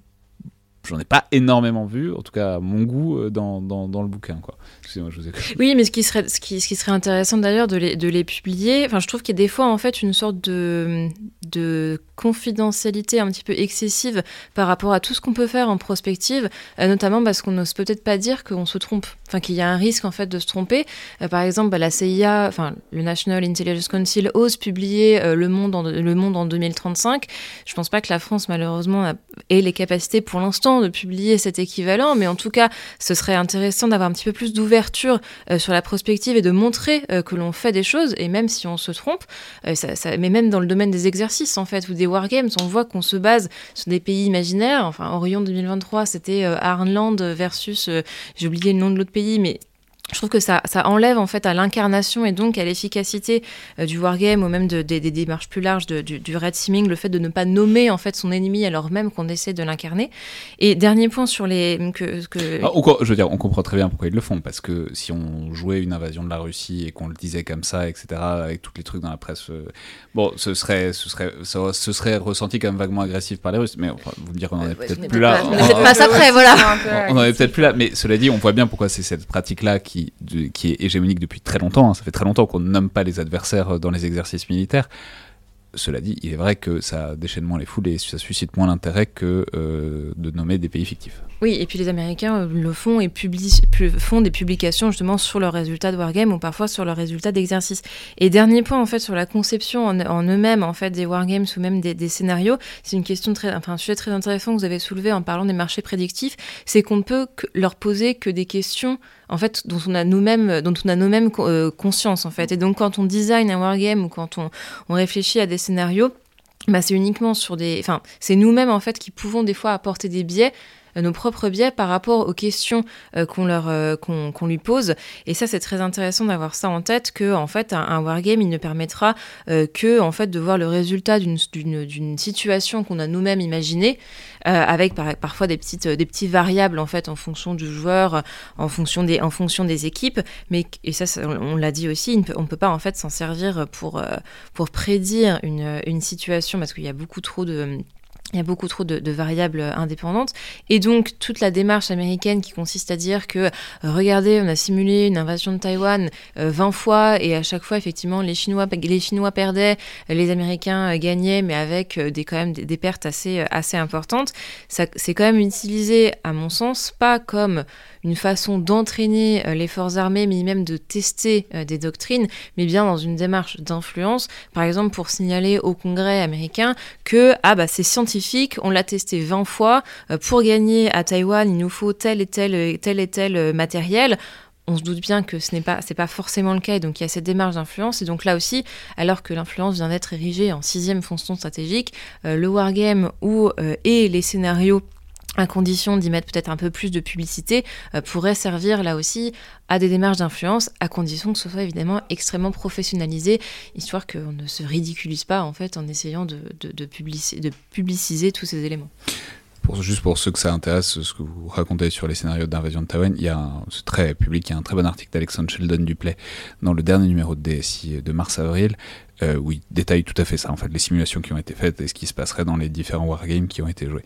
j'en ai pas énormément vu, en tout cas à mon goût, euh, dans, dans, dans le bouquin. Quoi. Oui, mais ce qui serait, ce qui, ce qui serait intéressant d'ailleurs de les, de les publier, enfin, je trouve qu'il y a des fois en fait une sorte de, de confidentialité un petit peu excessive par rapport à tout ce qu'on peut faire en prospective, euh, notamment parce qu'on n'ose peut-être pas dire qu'on se trompe, enfin qu'il y a un risque en fait de se tromper. Euh, par exemple, bah, la CIA, enfin le National Intelligence Council ose publier le monde en, le monde en 2035. Je pense pas que la France malheureusement ait les capacités pour l'instant de publier cet équivalent, mais en tout cas, ce serait intéressant d'avoir un petit peu plus d'ouverture euh, sur la prospective et de montrer euh, que l'on fait des choses, et même si on se trompe, euh, ça, mais même dans le domaine des exercices, en fait, ou des wargames, on voit qu'on se base sur des pays imaginaires. Enfin, Orion 2023, c'était Arnland versus, j'ai oublié le nom de l'autre pays, mais je trouve que ça, ça enlève en fait à l'incarnation et donc à l'efficacité euh, du wargame ou même de, des démarches plus larges du, du, red teaming, le fait de ne pas nommer en fait son ennemi alors même qu'on essaie de l'incarner. Et dernier point sur les que, que... Ah, je veux dire, on comprend très bien pourquoi ils le font parce que si on jouait une invasion de la Russie et qu'on le disait comme ça, etc., avec tous les trucs dans la presse, euh, bon, ce serait, ce serait, ça, ce serait ressenti comme vaguement agressif par les Russes. Mais enfin, vous me dire qu'on en est peut-être plus là. On n'est peut-être pas après, voilà. On en est peut-être plus là. Mais cela dit, on voit bien pourquoi c'est cette pratique-là qui qui, est hégémonique depuis très longtemps. Hein. Ça fait très longtemps qu'on ne nomme pas les adversaires dans les exercices militaires. Cela dit, il est vrai que ça déchaîne moins les foules et ça suscite moins l'intérêt que euh, de nommer des pays fictifs. Oui, et puis les Américains euh, le font et font des publications justement sur leurs résultats de wargame ou parfois sur leurs résultats d'exercice. Et dernier point en fait sur la conception en, eux-mêmes en fait des wargames ou même des, scénarios, c'est une question très, enfin un sujet très intéressant que vous avez soulevé en parlant des marchés prédictifs, c'est qu'on ne peut leur poser que des questions en fait dont on a nous-mêmes dont on a nous-mêmes euh, conscience en fait. Et donc quand on design un wargame ou quand on, on réfléchit à des scénarios, bah, c'est uniquement sur des, enfin c'est nous-mêmes en fait qui pouvons des fois apporter des biais euh, nos propres biais par rapport aux questions euh, euh, qu'on lui pose. Et ça, c'est très intéressant d'avoir ça en tête que en fait un, wargame il ne permettra que en fait de voir le résultat d'une situation qu'on a nous-mêmes imaginée. Avec parfois des petites des petites variables en fait en fonction du joueur, en fonction des en fonction des équipes. Mais et ça, on, l'a dit aussi, on peut pas en fait s'en servir pour pour prédire une, une situation parce qu'il y a beaucoup trop de il y a beaucoup trop de, variables indépendantes. Et donc, toute la démarche américaine qui consiste à dire que, euh, regardez, on a simulé une invasion de Taïwan 20 euh, fois, et à chaque fois, effectivement, les Chinois, les Chinois perdaient, les Américains euh, gagnaient, mais avec des, quand même des, pertes assez, assez importantes. c'est quand même utilisé, à mon sens, pas comme une façon d'entraîner les forces armées, mais même de tester des doctrines, mais bien dans une démarche d'influence. Par exemple, pour signaler au Congrès américain que, ah bah, c'est scientifique on l'a testé 20 fois. Euh, pour gagner à Taïwan, il nous faut tel et tel, et tel euh, matériel on se doute bien que ce n'est pas, forcément le cas, et donc il y a cette démarche d'influence. Et donc là aussi, alors que l'influence vient d'être érigée en sixième fonction stratégique, euh, le wargame ou et les scénarios à condition d'y mettre peut-être un peu plus de publicité, pourrait servir là aussi à des démarches d'influence, à condition que ce soit évidemment extrêmement professionnalisé, histoire qu'on ne se ridiculise pas en fait en essayant de, publiciser tous ces éléments. Juste pour ceux que ça intéresse, ce que vous racontez sur les scénarios d'invasion de Taïwan, il y a c'est très public, il y a un très bon article d'Alexandre Sheldon Duplay dans le dernier numéro de DSI de mars-avril, euh, où il détaille tout à fait ça, en fait, les simulations qui ont été faites et ce qui se passerait dans les différents wargames qui ont été joués.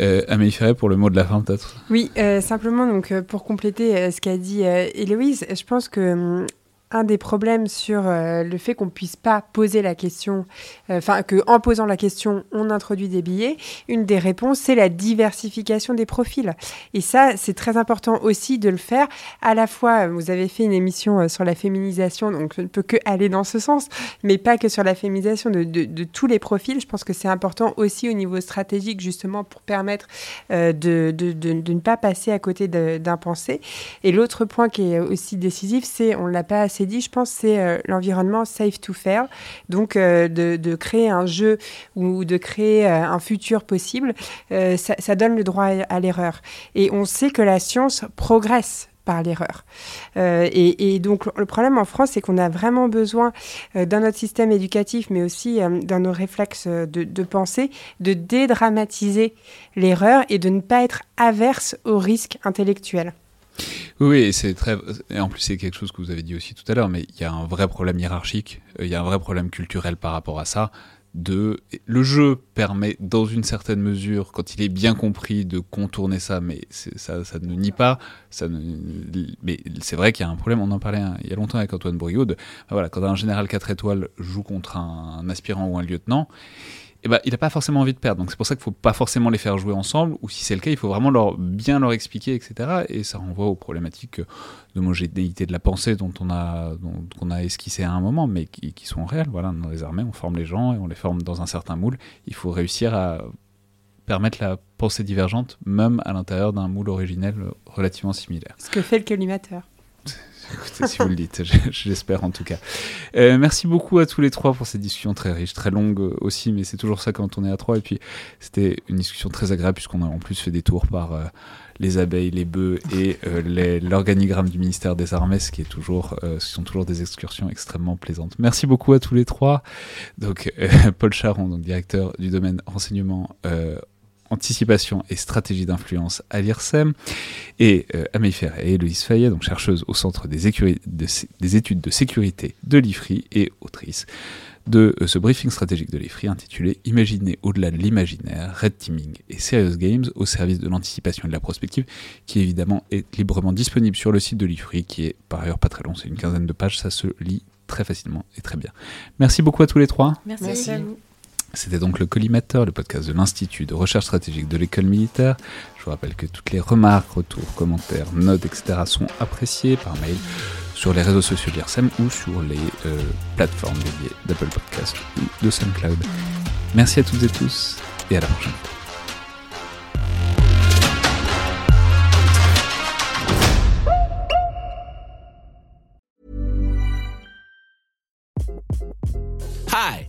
Euh, Amélie Ferret, pour le mot de la fin, peut-être? Oui, euh, simplement, donc, pour compléter ce qu'a dit Héloïse, je pense que hum, un des problèmes sur le fait qu'on puisse pas poser la question, enfin que en posant la question, on introduit des billets. Une des réponses, c'est la diversification des profils. Et ça, c'est très important aussi de le faire. À la fois, vous avez fait une émission sur la féminisation, donc je ne peux que aller dans ce sens, mais pas que sur la féminisation de, tous les profils. Je pense que c'est important aussi au niveau stratégique, justement, pour permettre de, ne pas passer à côté d'un pensée. Et l'autre point qui est aussi décisif, c'est, on ne l'a pas assez dit, je pense, c'est euh, l'environnement safe to fail. Donc, euh, de, créer un jeu ou de créer euh, un futur possible, ça, donne le droit à, l'erreur. Et on sait que la science progresse par l'erreur. et, et, donc le problème en France, c'est qu'on a vraiment besoin dans notre système éducatif, mais aussi dans nos réflexes de, de, pensée, de dédramatiser l'erreur et de ne pas être averse au risque intellectuel. Oui, c'est très. Et en plus, c'est quelque chose que vous avez dit aussi tout à l'heure, mais il y a un vrai problème hiérarchique, il y a un vrai problème culturel par rapport à ça. De... Le jeu permet, dans une certaine mesure, quand il est bien compris, de contourner ça, mais ça, ça ne nie pas. Ça ne... Mais c'est vrai qu'il y a un problème, on en parlait il y a longtemps avec Antoine Bourriaud, voilà, quand un général 4 étoiles joue contre un aspirant ou un lieutenant, eh ben, il n'a pas forcément envie de perdre. Donc c'est pour ça qu'il ne faut pas forcément les faire jouer ensemble, ou si c'est le cas, il faut vraiment bien leur expliquer, etc. Et ça renvoie aux problématiques d'homogénéité de la pensée dont on a esquissé à un moment, mais qui, qui, sont réelles. Voilà, dans les armées, on forme les gens et on les forme dans un certain moule. Il faut réussir à permettre la pensée divergente, même à l'intérieur d'un moule originel relativement similaire. Ce que fait le collimateur si vous le dites, j'espère en tout cas. Euh, merci beaucoup à tous les trois pour cette discussion très riche, très longue aussi, mais c'est toujours ça quand on est à trois. Et puis c'était une discussion très agréable puisqu'on a en plus fait des tours par euh, les abeilles, les bœufs et euh, l'organigramme du ministère des Armées, ce qui est toujours, ce sont toujours des excursions extrêmement plaisantes. Merci beaucoup à tous les trois. Donc Paul Charon, donc directeur du domaine renseignement anticipation et stratégie d'influence à l'IRSEM, et euh, Amélie et Louise Fayet, donc chercheuse au Centre des, des études de sécurité de l'IFRI et autrice de euh, ce briefing stratégique de l'IFRI intitulé Imaginer au-delà de l'imaginaire, Red Teaming et Serious Games au service de l'anticipation et de la prospective, qui évidemment est librement disponible sur le site de l'IFRI, qui est par ailleurs pas très long, c'est une quinzaine de pages, ça se lit très facilement et très bien. Merci beaucoup à tous les trois. Merci, Merci. à vous. C'était donc le Collimateur, le podcast de l'Institut de recherche stratégique de l'école militaire. Je vous rappelle que toutes les remarques, retours, commentaires, notes, etc. sont appréciées par mail sur les réseaux sociaux de l'IRSEM ou sur les euh, plateformes dédiées d'Apple Podcast ou de SoundCloud. Merci à toutes et tous et à la prochaine. Hi.